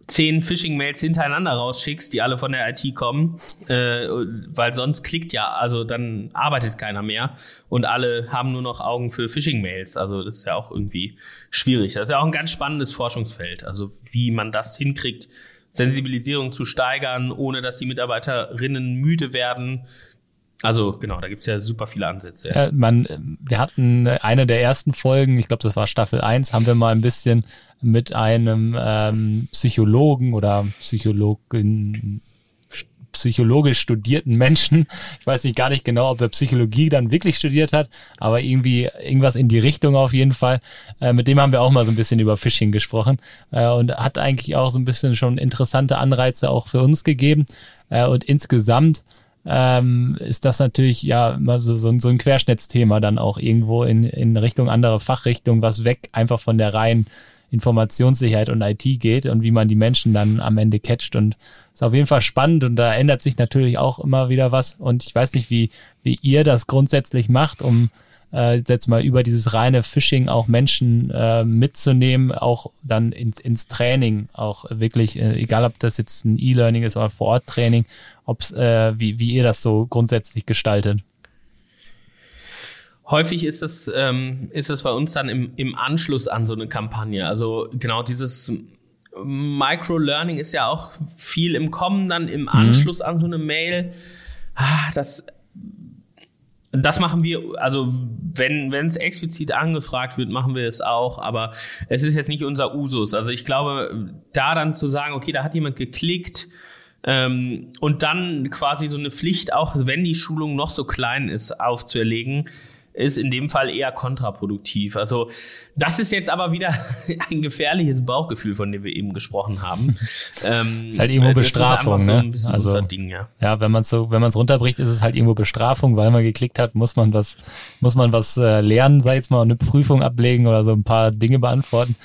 zehn Phishing-Mails hintereinander rausschickst, die alle von der IT kommen, äh, weil sonst klickt ja, also dann arbeitet keiner mehr und alle haben nur noch Augen für Phishing-Mails. Also das ist ja auch irgendwie schwierig. Das ist ja auch ein ganz spannendes Forschungsfeld. Also wie man das hinkriegt, Sensibilisierung zu steigern, ohne dass die Mitarbeiterinnen müde werden. Also genau, da gibt's ja super viele Ansätze. Ja. Man, wir hatten eine der ersten Folgen, ich glaube, das war Staffel 1, haben wir mal ein bisschen mit einem ähm, Psychologen oder Psychologin psychologisch studierten Menschen. Ich weiß nicht gar nicht genau, ob er Psychologie dann wirklich studiert hat, aber irgendwie irgendwas in die Richtung auf jeden Fall. Äh, mit dem haben wir auch mal so ein bisschen über Phishing gesprochen äh, und hat eigentlich auch so ein bisschen schon interessante Anreize auch für uns gegeben. Äh, und insgesamt ähm, ist das natürlich ja immer so, so, so ein Querschnittsthema dann auch irgendwo in, in Richtung andere Fachrichtung, was weg einfach von der reinen Informationssicherheit und IT geht und wie man die Menschen dann am Ende catcht. Und ist auf jeden Fall spannend und da ändert sich natürlich auch immer wieder was. Und ich weiß nicht, wie, wie ihr das grundsätzlich macht, um äh, jetzt mal über dieses reine Phishing auch Menschen äh, mitzunehmen, auch dann ins, ins Training, auch wirklich, äh, egal ob das jetzt ein E-Learning ist oder Vor-Ort-Training, ob's, äh, wie, wie ihr das so grundsätzlich gestaltet. Häufig ist es, ähm, ist es bei uns dann im, im Anschluss an so eine Kampagne. Also genau dieses Micro-Learning ist ja auch viel im Kommen, dann im mhm. Anschluss an so eine Mail. Ah, das, das machen wir, also wenn wenn es explizit angefragt wird, machen wir es auch, aber es ist jetzt nicht unser Usus. Also ich glaube, da dann zu sagen, okay, da hat jemand geklickt, ähm, und dann quasi so eine Pflicht, auch wenn die Schulung noch so klein ist, aufzuerlegen, ist in dem Fall eher kontraproduktiv. Also das ist jetzt aber wieder ein gefährliches Bauchgefühl, von dem wir eben gesprochen haben. ähm, ist halt irgendwo Bestrafung, so ne? also Ding, ja. ja, wenn man es so, wenn man es runterbricht, ist es halt irgendwo Bestrafung, weil man geklickt hat, muss man was, muss man was äh, lernen, sei jetzt mal eine Prüfung ablegen oder so ein paar Dinge beantworten.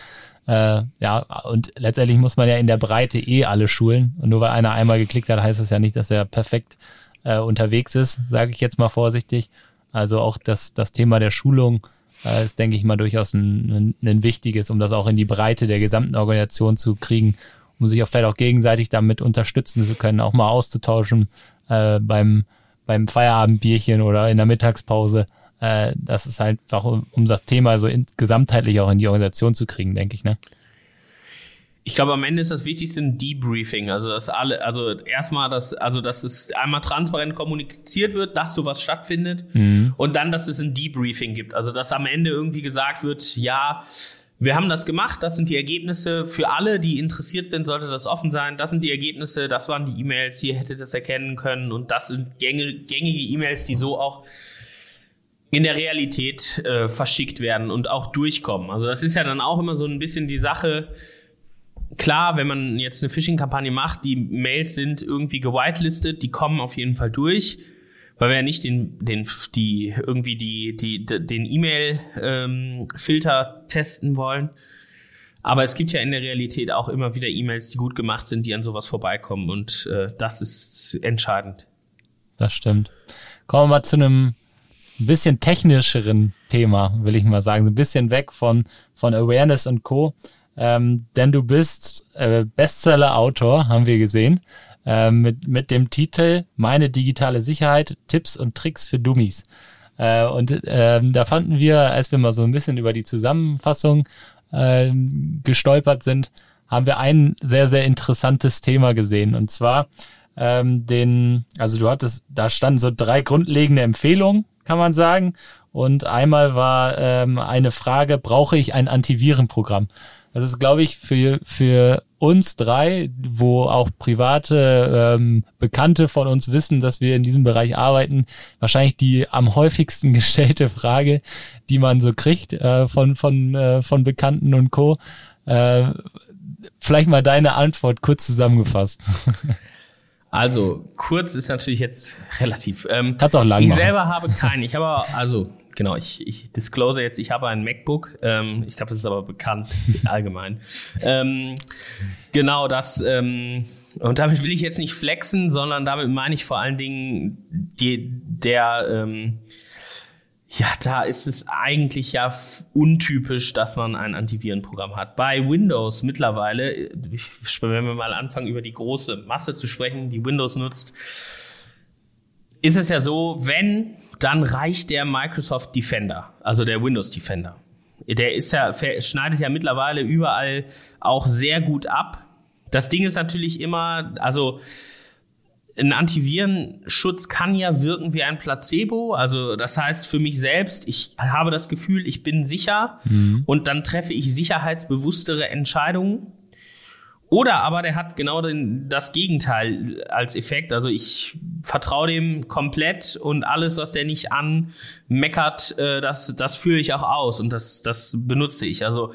Äh, ja, und letztendlich muss man ja in der Breite eh alle schulen. Und nur weil einer einmal geklickt hat, heißt das ja nicht, dass er perfekt äh, unterwegs ist, sage ich jetzt mal vorsichtig. Also auch das, das Thema der Schulung äh, ist, denke ich mal, durchaus ein, ein, wichtiges, um das auch in die Breite der gesamten Organisation zu kriegen, um sich auch vielleicht auch gegenseitig damit unterstützen zu können, auch mal auszutauschen äh, beim, beim Feierabendbierchen oder in der Mittagspause äh, das ist halt einfach, um, um das Thema so gesamtheitlich auch in die Organisation zu kriegen, denke ich, ne? Ich glaube, am Ende ist das Wichtigste ein Debriefing. Also, dass alle, also erstmal, dass, also, dass es einmal transparent kommuniziert wird, dass sowas stattfindet. Mhm. Und dann, dass es ein Debriefing gibt. Also, dass am Ende irgendwie gesagt wird, ja, wir haben das gemacht, das sind die Ergebnisse. Für alle, die interessiert sind, sollte das offen sein. Das sind die Ergebnisse, das waren die E-Mails, hier hättet ihr das erkennen können. Und das sind gängige E-Mails, die so auch in der Realität äh, verschickt werden und auch durchkommen. Also das ist ja dann auch immer so ein bisschen die Sache. Klar, wenn man jetzt eine Phishing-Kampagne macht, die Mails sind irgendwie gewitelistet, die kommen auf jeden Fall durch, weil wir ja nicht den, den, die, irgendwie die, die, den E-Mail-Filter ähm, testen wollen. Aber es gibt ja in der Realität auch immer wieder E-Mails, die gut gemacht sind, die an sowas vorbeikommen und äh, das ist entscheidend. Das stimmt. Kommen wir mal zu einem ein bisschen technischeren Thema, will ich mal sagen. So ein bisschen weg von, von Awareness und Co. Ähm, denn du bist äh, Bestseller-Autor, haben wir gesehen, äh, mit, mit dem Titel Meine digitale Sicherheit, Tipps und Tricks für Dummies. Äh, und äh, da fanden wir, als wir mal so ein bisschen über die Zusammenfassung äh, gestolpert sind, haben wir ein sehr, sehr interessantes Thema gesehen. Und zwar ähm, den, also du hattest, da standen so drei grundlegende Empfehlungen kann man sagen. Und einmal war ähm, eine Frage, brauche ich ein Antivirenprogramm? Das ist, glaube ich, für, für uns drei, wo auch private ähm, Bekannte von uns wissen, dass wir in diesem Bereich arbeiten, wahrscheinlich die am häufigsten gestellte Frage, die man so kriegt äh, von, von, äh, von Bekannten und Co. Äh, vielleicht mal deine Antwort kurz zusammengefasst. Also, kurz ist natürlich jetzt relativ. Ähm, Kannst auch lang Ich machen. selber habe keinen. Ich habe, also, genau, ich, ich disclose jetzt, ich habe ein MacBook. Ähm, ich glaube, das ist aber bekannt allgemein. Ähm, genau, das, ähm, und damit will ich jetzt nicht flexen, sondern damit meine ich vor allen Dingen die, der, ähm, ja, da ist es eigentlich ja untypisch, dass man ein Antivirenprogramm hat. Bei Windows mittlerweile, wenn wir mal anfangen, über die große Masse zu sprechen, die Windows nutzt, ist es ja so, wenn, dann reicht der Microsoft Defender, also der Windows Defender. Der ist ja, schneidet ja mittlerweile überall auch sehr gut ab. Das Ding ist natürlich immer, also ein Antivirenschutz kann ja wirken wie ein Placebo. Also das heißt für mich selbst, ich habe das Gefühl, ich bin sicher mhm. und dann treffe ich sicherheitsbewusstere Entscheidungen. Oder aber der hat genau den, das Gegenteil als Effekt. Also ich vertraue dem komplett und alles, was der nicht anmeckert, äh, das, das führe ich auch aus und das, das benutze ich. Also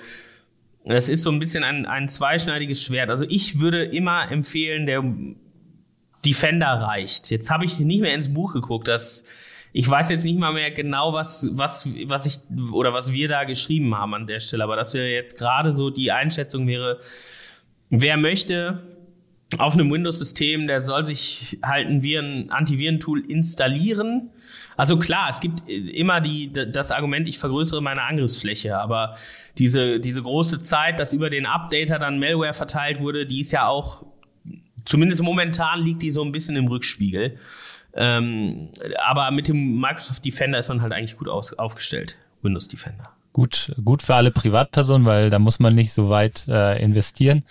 es ist so ein bisschen ein, ein zweischneidiges Schwert. Also ich würde immer empfehlen, der Defender reicht. Jetzt habe ich nicht mehr ins Buch geguckt, dass ich weiß jetzt nicht mal mehr genau, was, was, was ich oder was wir da geschrieben haben an der Stelle, aber das wäre jetzt gerade so die Einschätzung wäre, wer möchte auf einem Windows-System, der soll sich halt ein Viren, Antivirentool installieren. Also klar, es gibt immer die, das Argument, ich vergrößere meine Angriffsfläche, aber diese, diese große Zeit, dass über den Updater dann Malware verteilt wurde, die ist ja auch zumindest momentan liegt die so ein bisschen im Rückspiegel. Ähm, aber mit dem Microsoft Defender ist man halt eigentlich gut aus, aufgestellt. Windows Defender. Gut, gut für alle Privatpersonen, weil da muss man nicht so weit äh, investieren.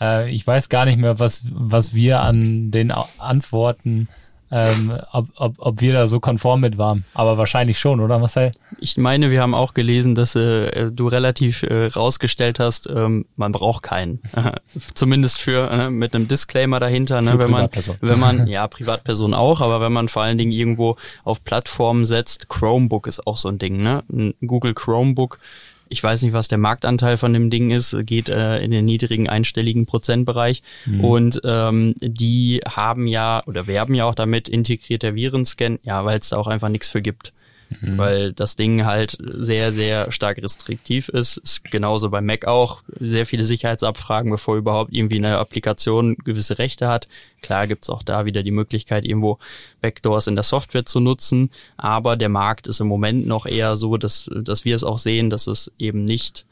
Äh, ich weiß gar nicht mehr, was, was wir an den Antworten ähm, ob, ob, ob wir da so konform mit waren. Aber wahrscheinlich schon, oder Marcel? Ich meine, wir haben auch gelesen, dass äh, du relativ äh, rausgestellt hast, ähm, man braucht keinen. Zumindest für äh, mit einem Disclaimer dahinter, ne, wenn man, wenn man, ja, Privatperson auch, aber wenn man vor allen Dingen irgendwo auf Plattformen setzt, Chromebook ist auch so ein Ding, ne? Ein Google Chromebook ich weiß nicht, was der Marktanteil von dem Ding ist, geht äh, in den niedrigen einstelligen Prozentbereich. Mhm. Und ähm, die haben ja oder werben ja auch damit integrierter Virenscan, ja, weil es da auch einfach nichts für gibt mhm. weil das Ding halt sehr, sehr stark restriktiv ist. Ist genauso bei Mac auch. Sehr viele Sicherheitsabfragen, bevor überhaupt irgendwie eine Applikation gewisse Rechte hat. Klar gibt's auch da wieder die Möglichkeit, irgendwo Backdoors in der Software zu nutzen, aber der Markt ist im Moment noch eher so, dass, dass wir es auch sehen, dass es eben nicht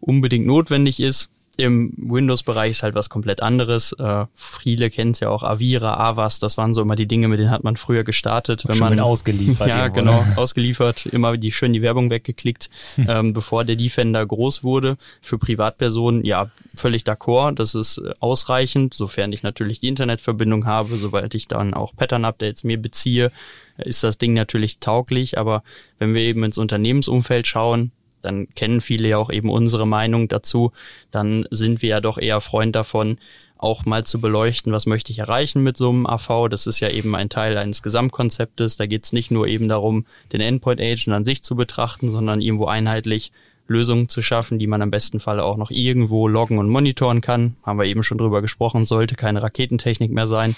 unbedingt notwendig ist. Im Windows-Bereich ist halt was komplett anderes. Äh, viele kennen es ja auch, Avira, Avast, das waren so immer die Dinge, mit denen hat man früher gestartet. Wenn man ausgeliefert. ja, irgendwo, genau, ne? ausgeliefert, immer die schön die Werbung weggeklickt, hm. ähm, bevor der Defender groß wurde. Für Privatpersonen, ja, völlig d'accord, das ist äh, ausreichend, sofern ich natürlich die Internetverbindung habe, sobald ich dann auch Pattern-Updates mir beziehe, ist das Ding natürlich tauglich, aber wenn wir eben ins Unternehmensumfeld schauen, dann kennen viele ja auch eben unsere Meinung dazu, dann sind wir ja doch eher Freund davon, auch mal zu beleuchten, was möchte ich erreichen mit so einem AV. Das ist ja eben ein Teil eines Gesamtkonzeptes. Da geht es nicht nur eben darum, den Endpoint Agent an sich zu betrachten, sondern irgendwo einheitlich Lösungen zu schaffen, die man am besten Fall auch noch irgendwo loggen und monitoren kann. Haben wir eben schon drüber gesprochen, sollte keine Raketentechnik mehr sein.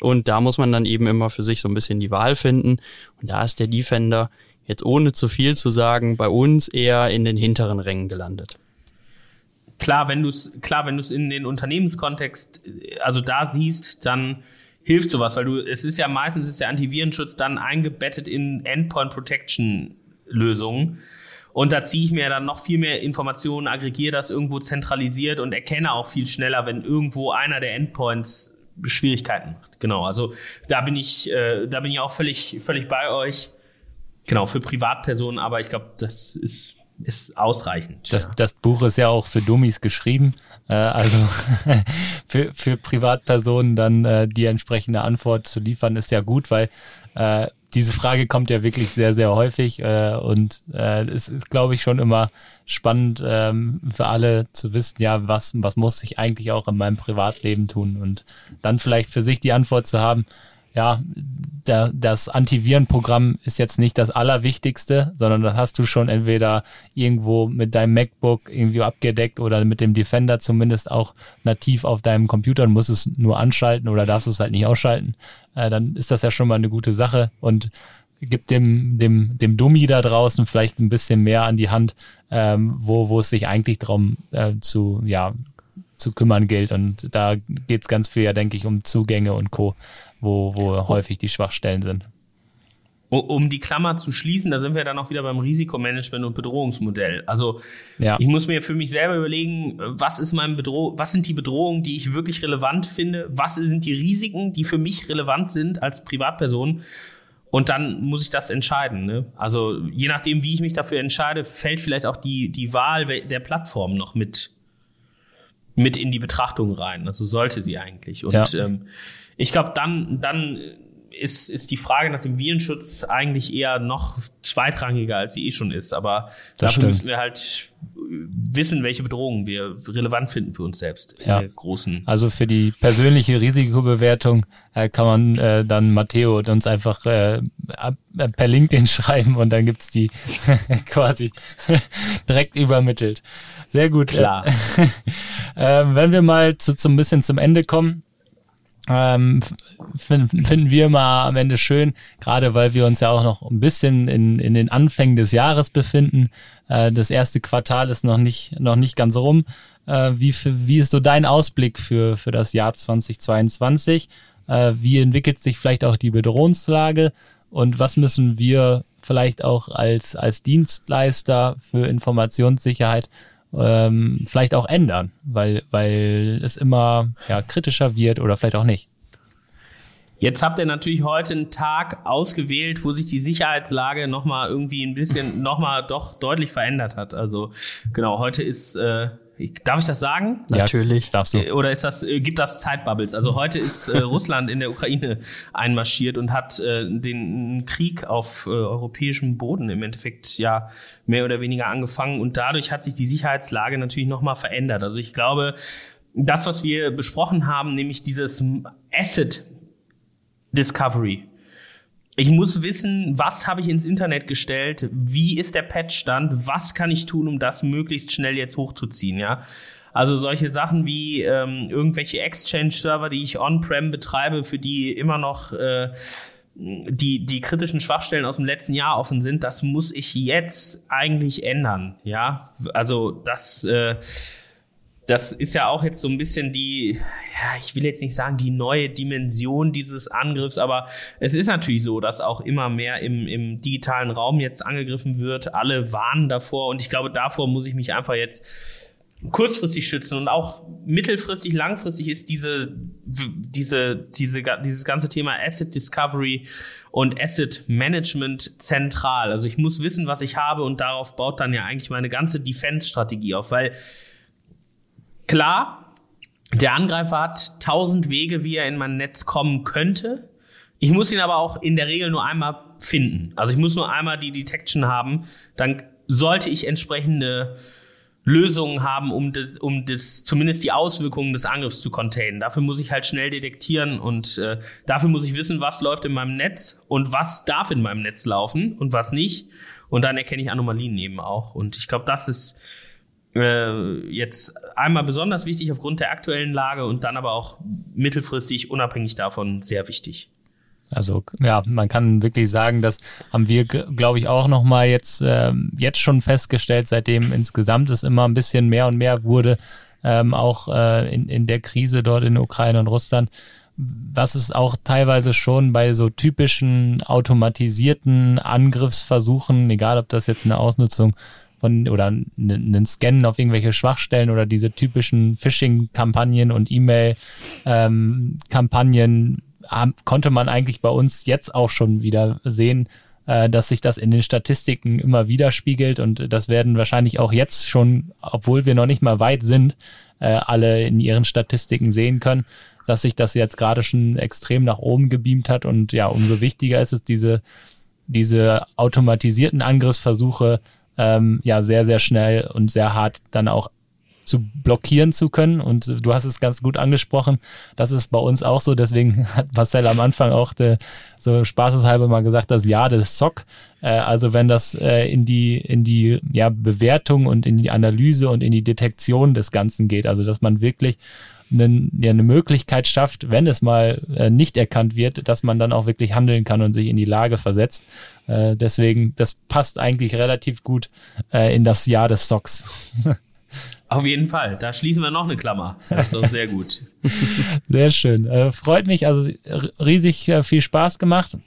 Und da muss man dann eben immer für sich so ein bisschen die Wahl finden. Und da ist der Defender jetzt ohne zu viel zu sagen, bei uns eher in den hinteren Rängen gelandet. Klar, wenn du es klar, wenn du es in den Unternehmenskontext, also da siehst, dann hilft sowas, weil du, es ist ja meistens ist der Antivirenschutz dann eingebettet in Endpoint Protection Lösungen. Und da ziehe ich mir dann noch viel mehr Informationen, aggregiere das irgendwo zentralisiert und erkenne auch viel schneller, wenn irgendwo einer der Endpoints Schwierigkeiten macht. Genau, also da bin ich, äh, da bin ich auch völlig, völlig bei euch. Genau, für Privatpersonen, aber ich glaube, das ist, ist ausreichend. Das, ja. das Buch ist ja auch für Dummies geschrieben. Äh, also für, für Privatpersonen dann äh, die entsprechende Antwort zu liefern, ist ja gut, weil äh, diese Frage kommt ja wirklich sehr, sehr häufig äh, und äh, es ist, glaube ich, schon immer spannend ähm, für alle zu wissen, ja, was, was muss ich eigentlich auch in meinem Privatleben tun und dann vielleicht für sich die Antwort zu haben, ja, der, das Antivirenprogramm ist jetzt nicht das Allerwichtigste, sondern das hast du schon entweder irgendwo mit deinem MacBook irgendwie abgedeckt oder mit dem Defender zumindest auch nativ auf deinem Computer und musst es nur anschalten oder darfst es halt nicht ausschalten. Äh, dann ist das ja schon mal eine gute Sache und gibt dem, dem, dem Dummy da draußen vielleicht ein bisschen mehr an die Hand, ähm, wo, wo es sich eigentlich darum äh, zu, ja, zu kümmern gilt. Und da geht es ganz viel, ja, denke ich, um Zugänge und Co wo, wo häufig die Schwachstellen sind. Um die Klammer zu schließen, da sind wir dann auch wieder beim Risikomanagement und Bedrohungsmodell. Also ja. ich muss mir für mich selber überlegen, was ist mein Bedroh was sind die Bedrohungen, die ich wirklich relevant finde, was sind die Risiken, die für mich relevant sind als Privatperson. Und dann muss ich das entscheiden. Ne? Also je nachdem, wie ich mich dafür entscheide, fällt vielleicht auch die, die Wahl der Plattform noch mit, mit in die Betrachtung rein. Also sollte sie eigentlich. Und ja. ähm, ich glaube, dann, dann ist, ist die Frage nach dem Virenschutz eigentlich eher noch zweitrangiger, als sie eh schon ist. Aber das dafür stimmt. müssen wir halt wissen, welche Bedrohungen wir relevant finden für uns selbst. Ja. großen. Also für die persönliche Risikobewertung äh, kann man äh, dann Matteo und uns einfach äh, äh per LinkedIn schreiben und dann gibt's die quasi direkt übermittelt. Sehr gut. Klar. Äh, wenn wir mal zu, zu ein bisschen zum Ende kommen, ähm, finden wir mal am Ende schön, gerade weil wir uns ja auch noch ein bisschen in, in den Anfängen des Jahres befinden. Äh, das erste Quartal ist noch nicht, noch nicht ganz rum. Äh, wie, wie ist so dein Ausblick für, für das Jahr 2022? Äh, wie entwickelt sich vielleicht auch die Bedrohungslage? Und was müssen wir vielleicht auch als, als Dienstleister für Informationssicherheit ähm, vielleicht auch ändern, weil, weil es immer ja, kritischer wird oder vielleicht auch nicht. Jetzt habt ihr natürlich heute einen Tag ausgewählt, wo sich die Sicherheitslage nochmal irgendwie ein bisschen, nochmal doch deutlich verändert hat. Also genau, heute ist, äh, darf ich das sagen? Natürlich. darfst du. Oder ist das, äh, gibt das Zeitbubbles? Also heute ist äh, Russland in der Ukraine einmarschiert und hat äh, den Krieg auf äh, europäischem Boden im Endeffekt ja mehr oder weniger angefangen und dadurch hat sich die Sicherheitslage natürlich nochmal verändert. Also ich glaube, das, was wir besprochen haben, nämlich dieses Asset Discovery, ich muss wissen, was habe ich ins Internet gestellt, wie ist der Patchstand, was kann ich tun, um das möglichst schnell jetzt hochzuziehen, ja. Also solche Sachen wie ähm, irgendwelche Exchange-Server, die ich on-prem betreibe, für die immer noch äh, die, die kritischen Schwachstellen aus dem letzten Jahr offen sind, das muss ich jetzt eigentlich ändern, ja. Also das äh, das ist ja auch jetzt so ein bisschen die, ja, ich will jetzt nicht sagen, die neue Dimension dieses Angriffs, aber es ist natürlich so, dass auch immer mehr im, im digitalen Raum jetzt angegriffen wird. Alle warnen davor und ich glaube, davor muss ich mich einfach jetzt kurzfristig schützen und auch mittelfristig, langfristig ist diese, diese, diese, dieses ganze Thema Asset Discovery und Asset Management zentral. Also ich muss wissen, was ich habe und darauf baut dann ja eigentlich meine ganze Defense-Strategie auf, weil Klar, der Angreifer hat tausend Wege, wie er in mein Netz kommen könnte. Ich muss ihn aber auch in der Regel nur einmal finden. Also ich muss nur einmal die Detection haben. Dann sollte ich entsprechende Lösungen haben, um das, um das zumindest die Auswirkungen des Angriffs zu containen. Dafür muss ich halt schnell detektieren und äh, dafür muss ich wissen, was läuft in meinem Netz und was darf in meinem Netz laufen und was nicht. Und dann erkenne ich Anomalien eben auch. Und ich glaube, das ist jetzt einmal besonders wichtig aufgrund der aktuellen Lage und dann aber auch mittelfristig unabhängig davon sehr wichtig. Also ja, man kann wirklich sagen, das haben wir, glaube ich, auch noch mal jetzt ähm, jetzt schon festgestellt, seitdem insgesamt es immer ein bisschen mehr und mehr wurde, ähm, auch äh, in, in der Krise dort in Ukraine und Russland, was es auch teilweise schon bei so typischen automatisierten Angriffsversuchen, egal ob das jetzt eine Ausnutzung von oder einen Scannen auf irgendwelche Schwachstellen oder diese typischen Phishing-Kampagnen und E-Mail-Kampagnen ähm, konnte man eigentlich bei uns jetzt auch schon wieder sehen, äh, dass sich das in den Statistiken immer widerspiegelt und das werden wahrscheinlich auch jetzt schon, obwohl wir noch nicht mal weit sind, äh, alle in ihren Statistiken sehen können, dass sich das jetzt gerade schon extrem nach oben gebeamt hat. Und ja, umso wichtiger ist es, diese, diese automatisierten Angriffsversuche ähm, ja sehr, sehr schnell und sehr hart dann auch zu blockieren zu können. Und du hast es ganz gut angesprochen. Das ist bei uns auch so. Deswegen hat Marcel am Anfang auch de, so spaßeshalber mal gesagt, das Ja des SOC. Äh, also wenn das äh, in die, in die ja, Bewertung und in die Analyse und in die Detektion des Ganzen geht. Also dass man wirklich eine, ja, eine Möglichkeit schafft, wenn es mal äh, nicht erkannt wird, dass man dann auch wirklich handeln kann und sich in die Lage versetzt. Äh, deswegen, das passt eigentlich relativ gut äh, in das Jahr des Socks. Auf jeden Fall. Da schließen wir noch eine Klammer. Das ist sehr gut. Sehr schön. Äh, freut mich. Also riesig äh, viel Spaß gemacht.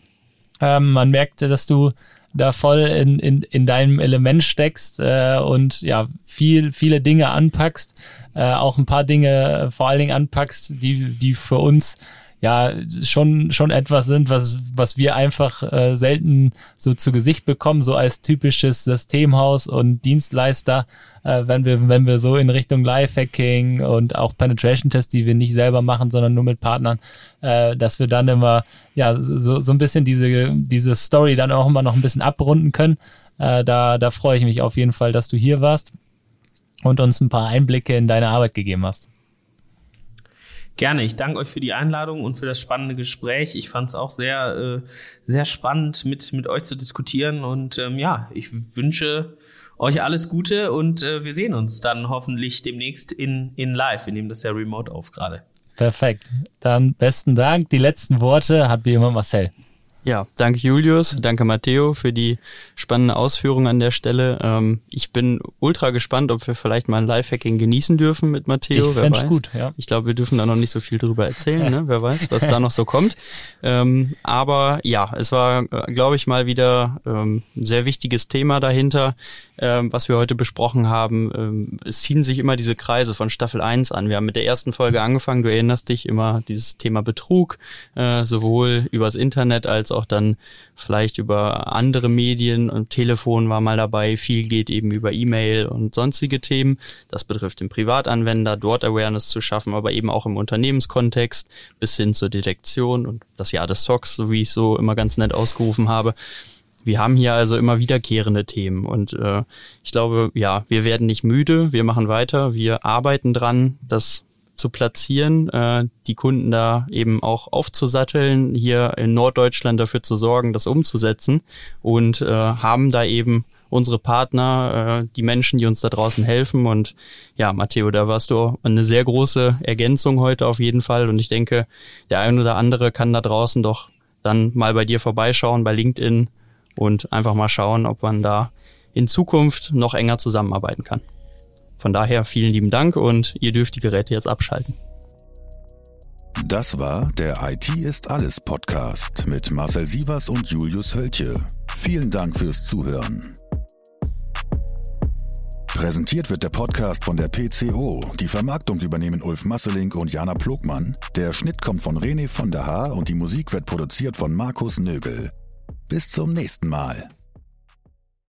Ähm, man merkt, dass du da voll in, in, in deinem Element steckst äh, und ja, viel, viele Dinge anpackst, äh, auch ein paar Dinge äh, vor allen Dingen anpackst, die, die für uns ja schon schon etwas sind, was was wir einfach äh, selten so zu Gesicht bekommen, so als typisches Systemhaus und Dienstleister, äh, wenn wir wenn wir so in Richtung Live-Hacking und auch Penetration-Tests, die wir nicht selber machen, sondern nur mit Partnern, äh, dass wir dann immer ja so so ein bisschen diese diese Story dann auch immer noch ein bisschen abrunden können. Äh, da da freue ich mich auf jeden Fall, dass du hier warst und uns ein paar Einblicke in deine Arbeit gegeben hast. Gerne. Ich danke euch für die Einladung und für das spannende Gespräch. Ich fand es auch sehr, äh, sehr spannend, mit, mit euch zu diskutieren. Und ähm, ja, ich wünsche euch alles Gute und äh, wir sehen uns dann hoffentlich demnächst in, in live. Wir nehmen das ja remote auf gerade. Perfekt. Dann besten Dank. Die letzten Worte hat wie immer Marcel. Ja, danke Julius, danke Matteo für die spannende Ausführung an der Stelle. Ähm, ich bin ultra gespannt, ob wir vielleicht mal ein Live-Hacking genießen dürfen mit Matteo. Ich wer gut, ja. Ich glaube, wir dürfen da noch nicht so viel drüber erzählen, ne? wer weiß, was da noch so kommt. Ähm, aber ja, es war, äh, glaube ich, mal wieder ähm, ein sehr wichtiges Thema dahinter, ähm, was wir heute besprochen haben. Ähm, es ziehen sich immer diese Kreise von Staffel 1 an. Wir haben mit der ersten Folge angefangen, du erinnerst dich immer dieses Thema Betrug, äh, sowohl übers Internet als als auch dann vielleicht über andere Medien und Telefon war mal dabei. Viel geht eben über E-Mail und sonstige Themen. Das betrifft den Privatanwender, dort Awareness zu schaffen, aber eben auch im Unternehmenskontext bis hin zur Detektion und das Jahr des SOCs, so wie ich so immer ganz nett ausgerufen habe. Wir haben hier also immer wiederkehrende Themen und äh, ich glaube, ja, wir werden nicht müde, wir machen weiter, wir arbeiten dran, das zu platzieren, äh, die Kunden da eben auch aufzusatteln, hier in Norddeutschland dafür zu sorgen, das umzusetzen und äh, haben da eben unsere Partner, äh, die Menschen, die uns da draußen helfen. Und ja, Matteo, da warst du eine sehr große Ergänzung heute auf jeden Fall. Und ich denke, der ein oder andere kann da draußen doch dann mal bei dir vorbeischauen, bei LinkedIn und einfach mal schauen, ob man da in Zukunft noch enger zusammenarbeiten kann. Von daher vielen lieben Dank und ihr dürft die Geräte jetzt abschalten. Das war der IT ist alles Podcast mit Marcel Sievers und Julius Hölche. Vielen Dank fürs Zuhören. Präsentiert wird der Podcast von der PCO. Die Vermarktung übernehmen Ulf Masselink und Jana Plogmann. Der Schnitt kommt von René von der Haar und die Musik wird produziert von Markus Nögel. Bis zum nächsten Mal.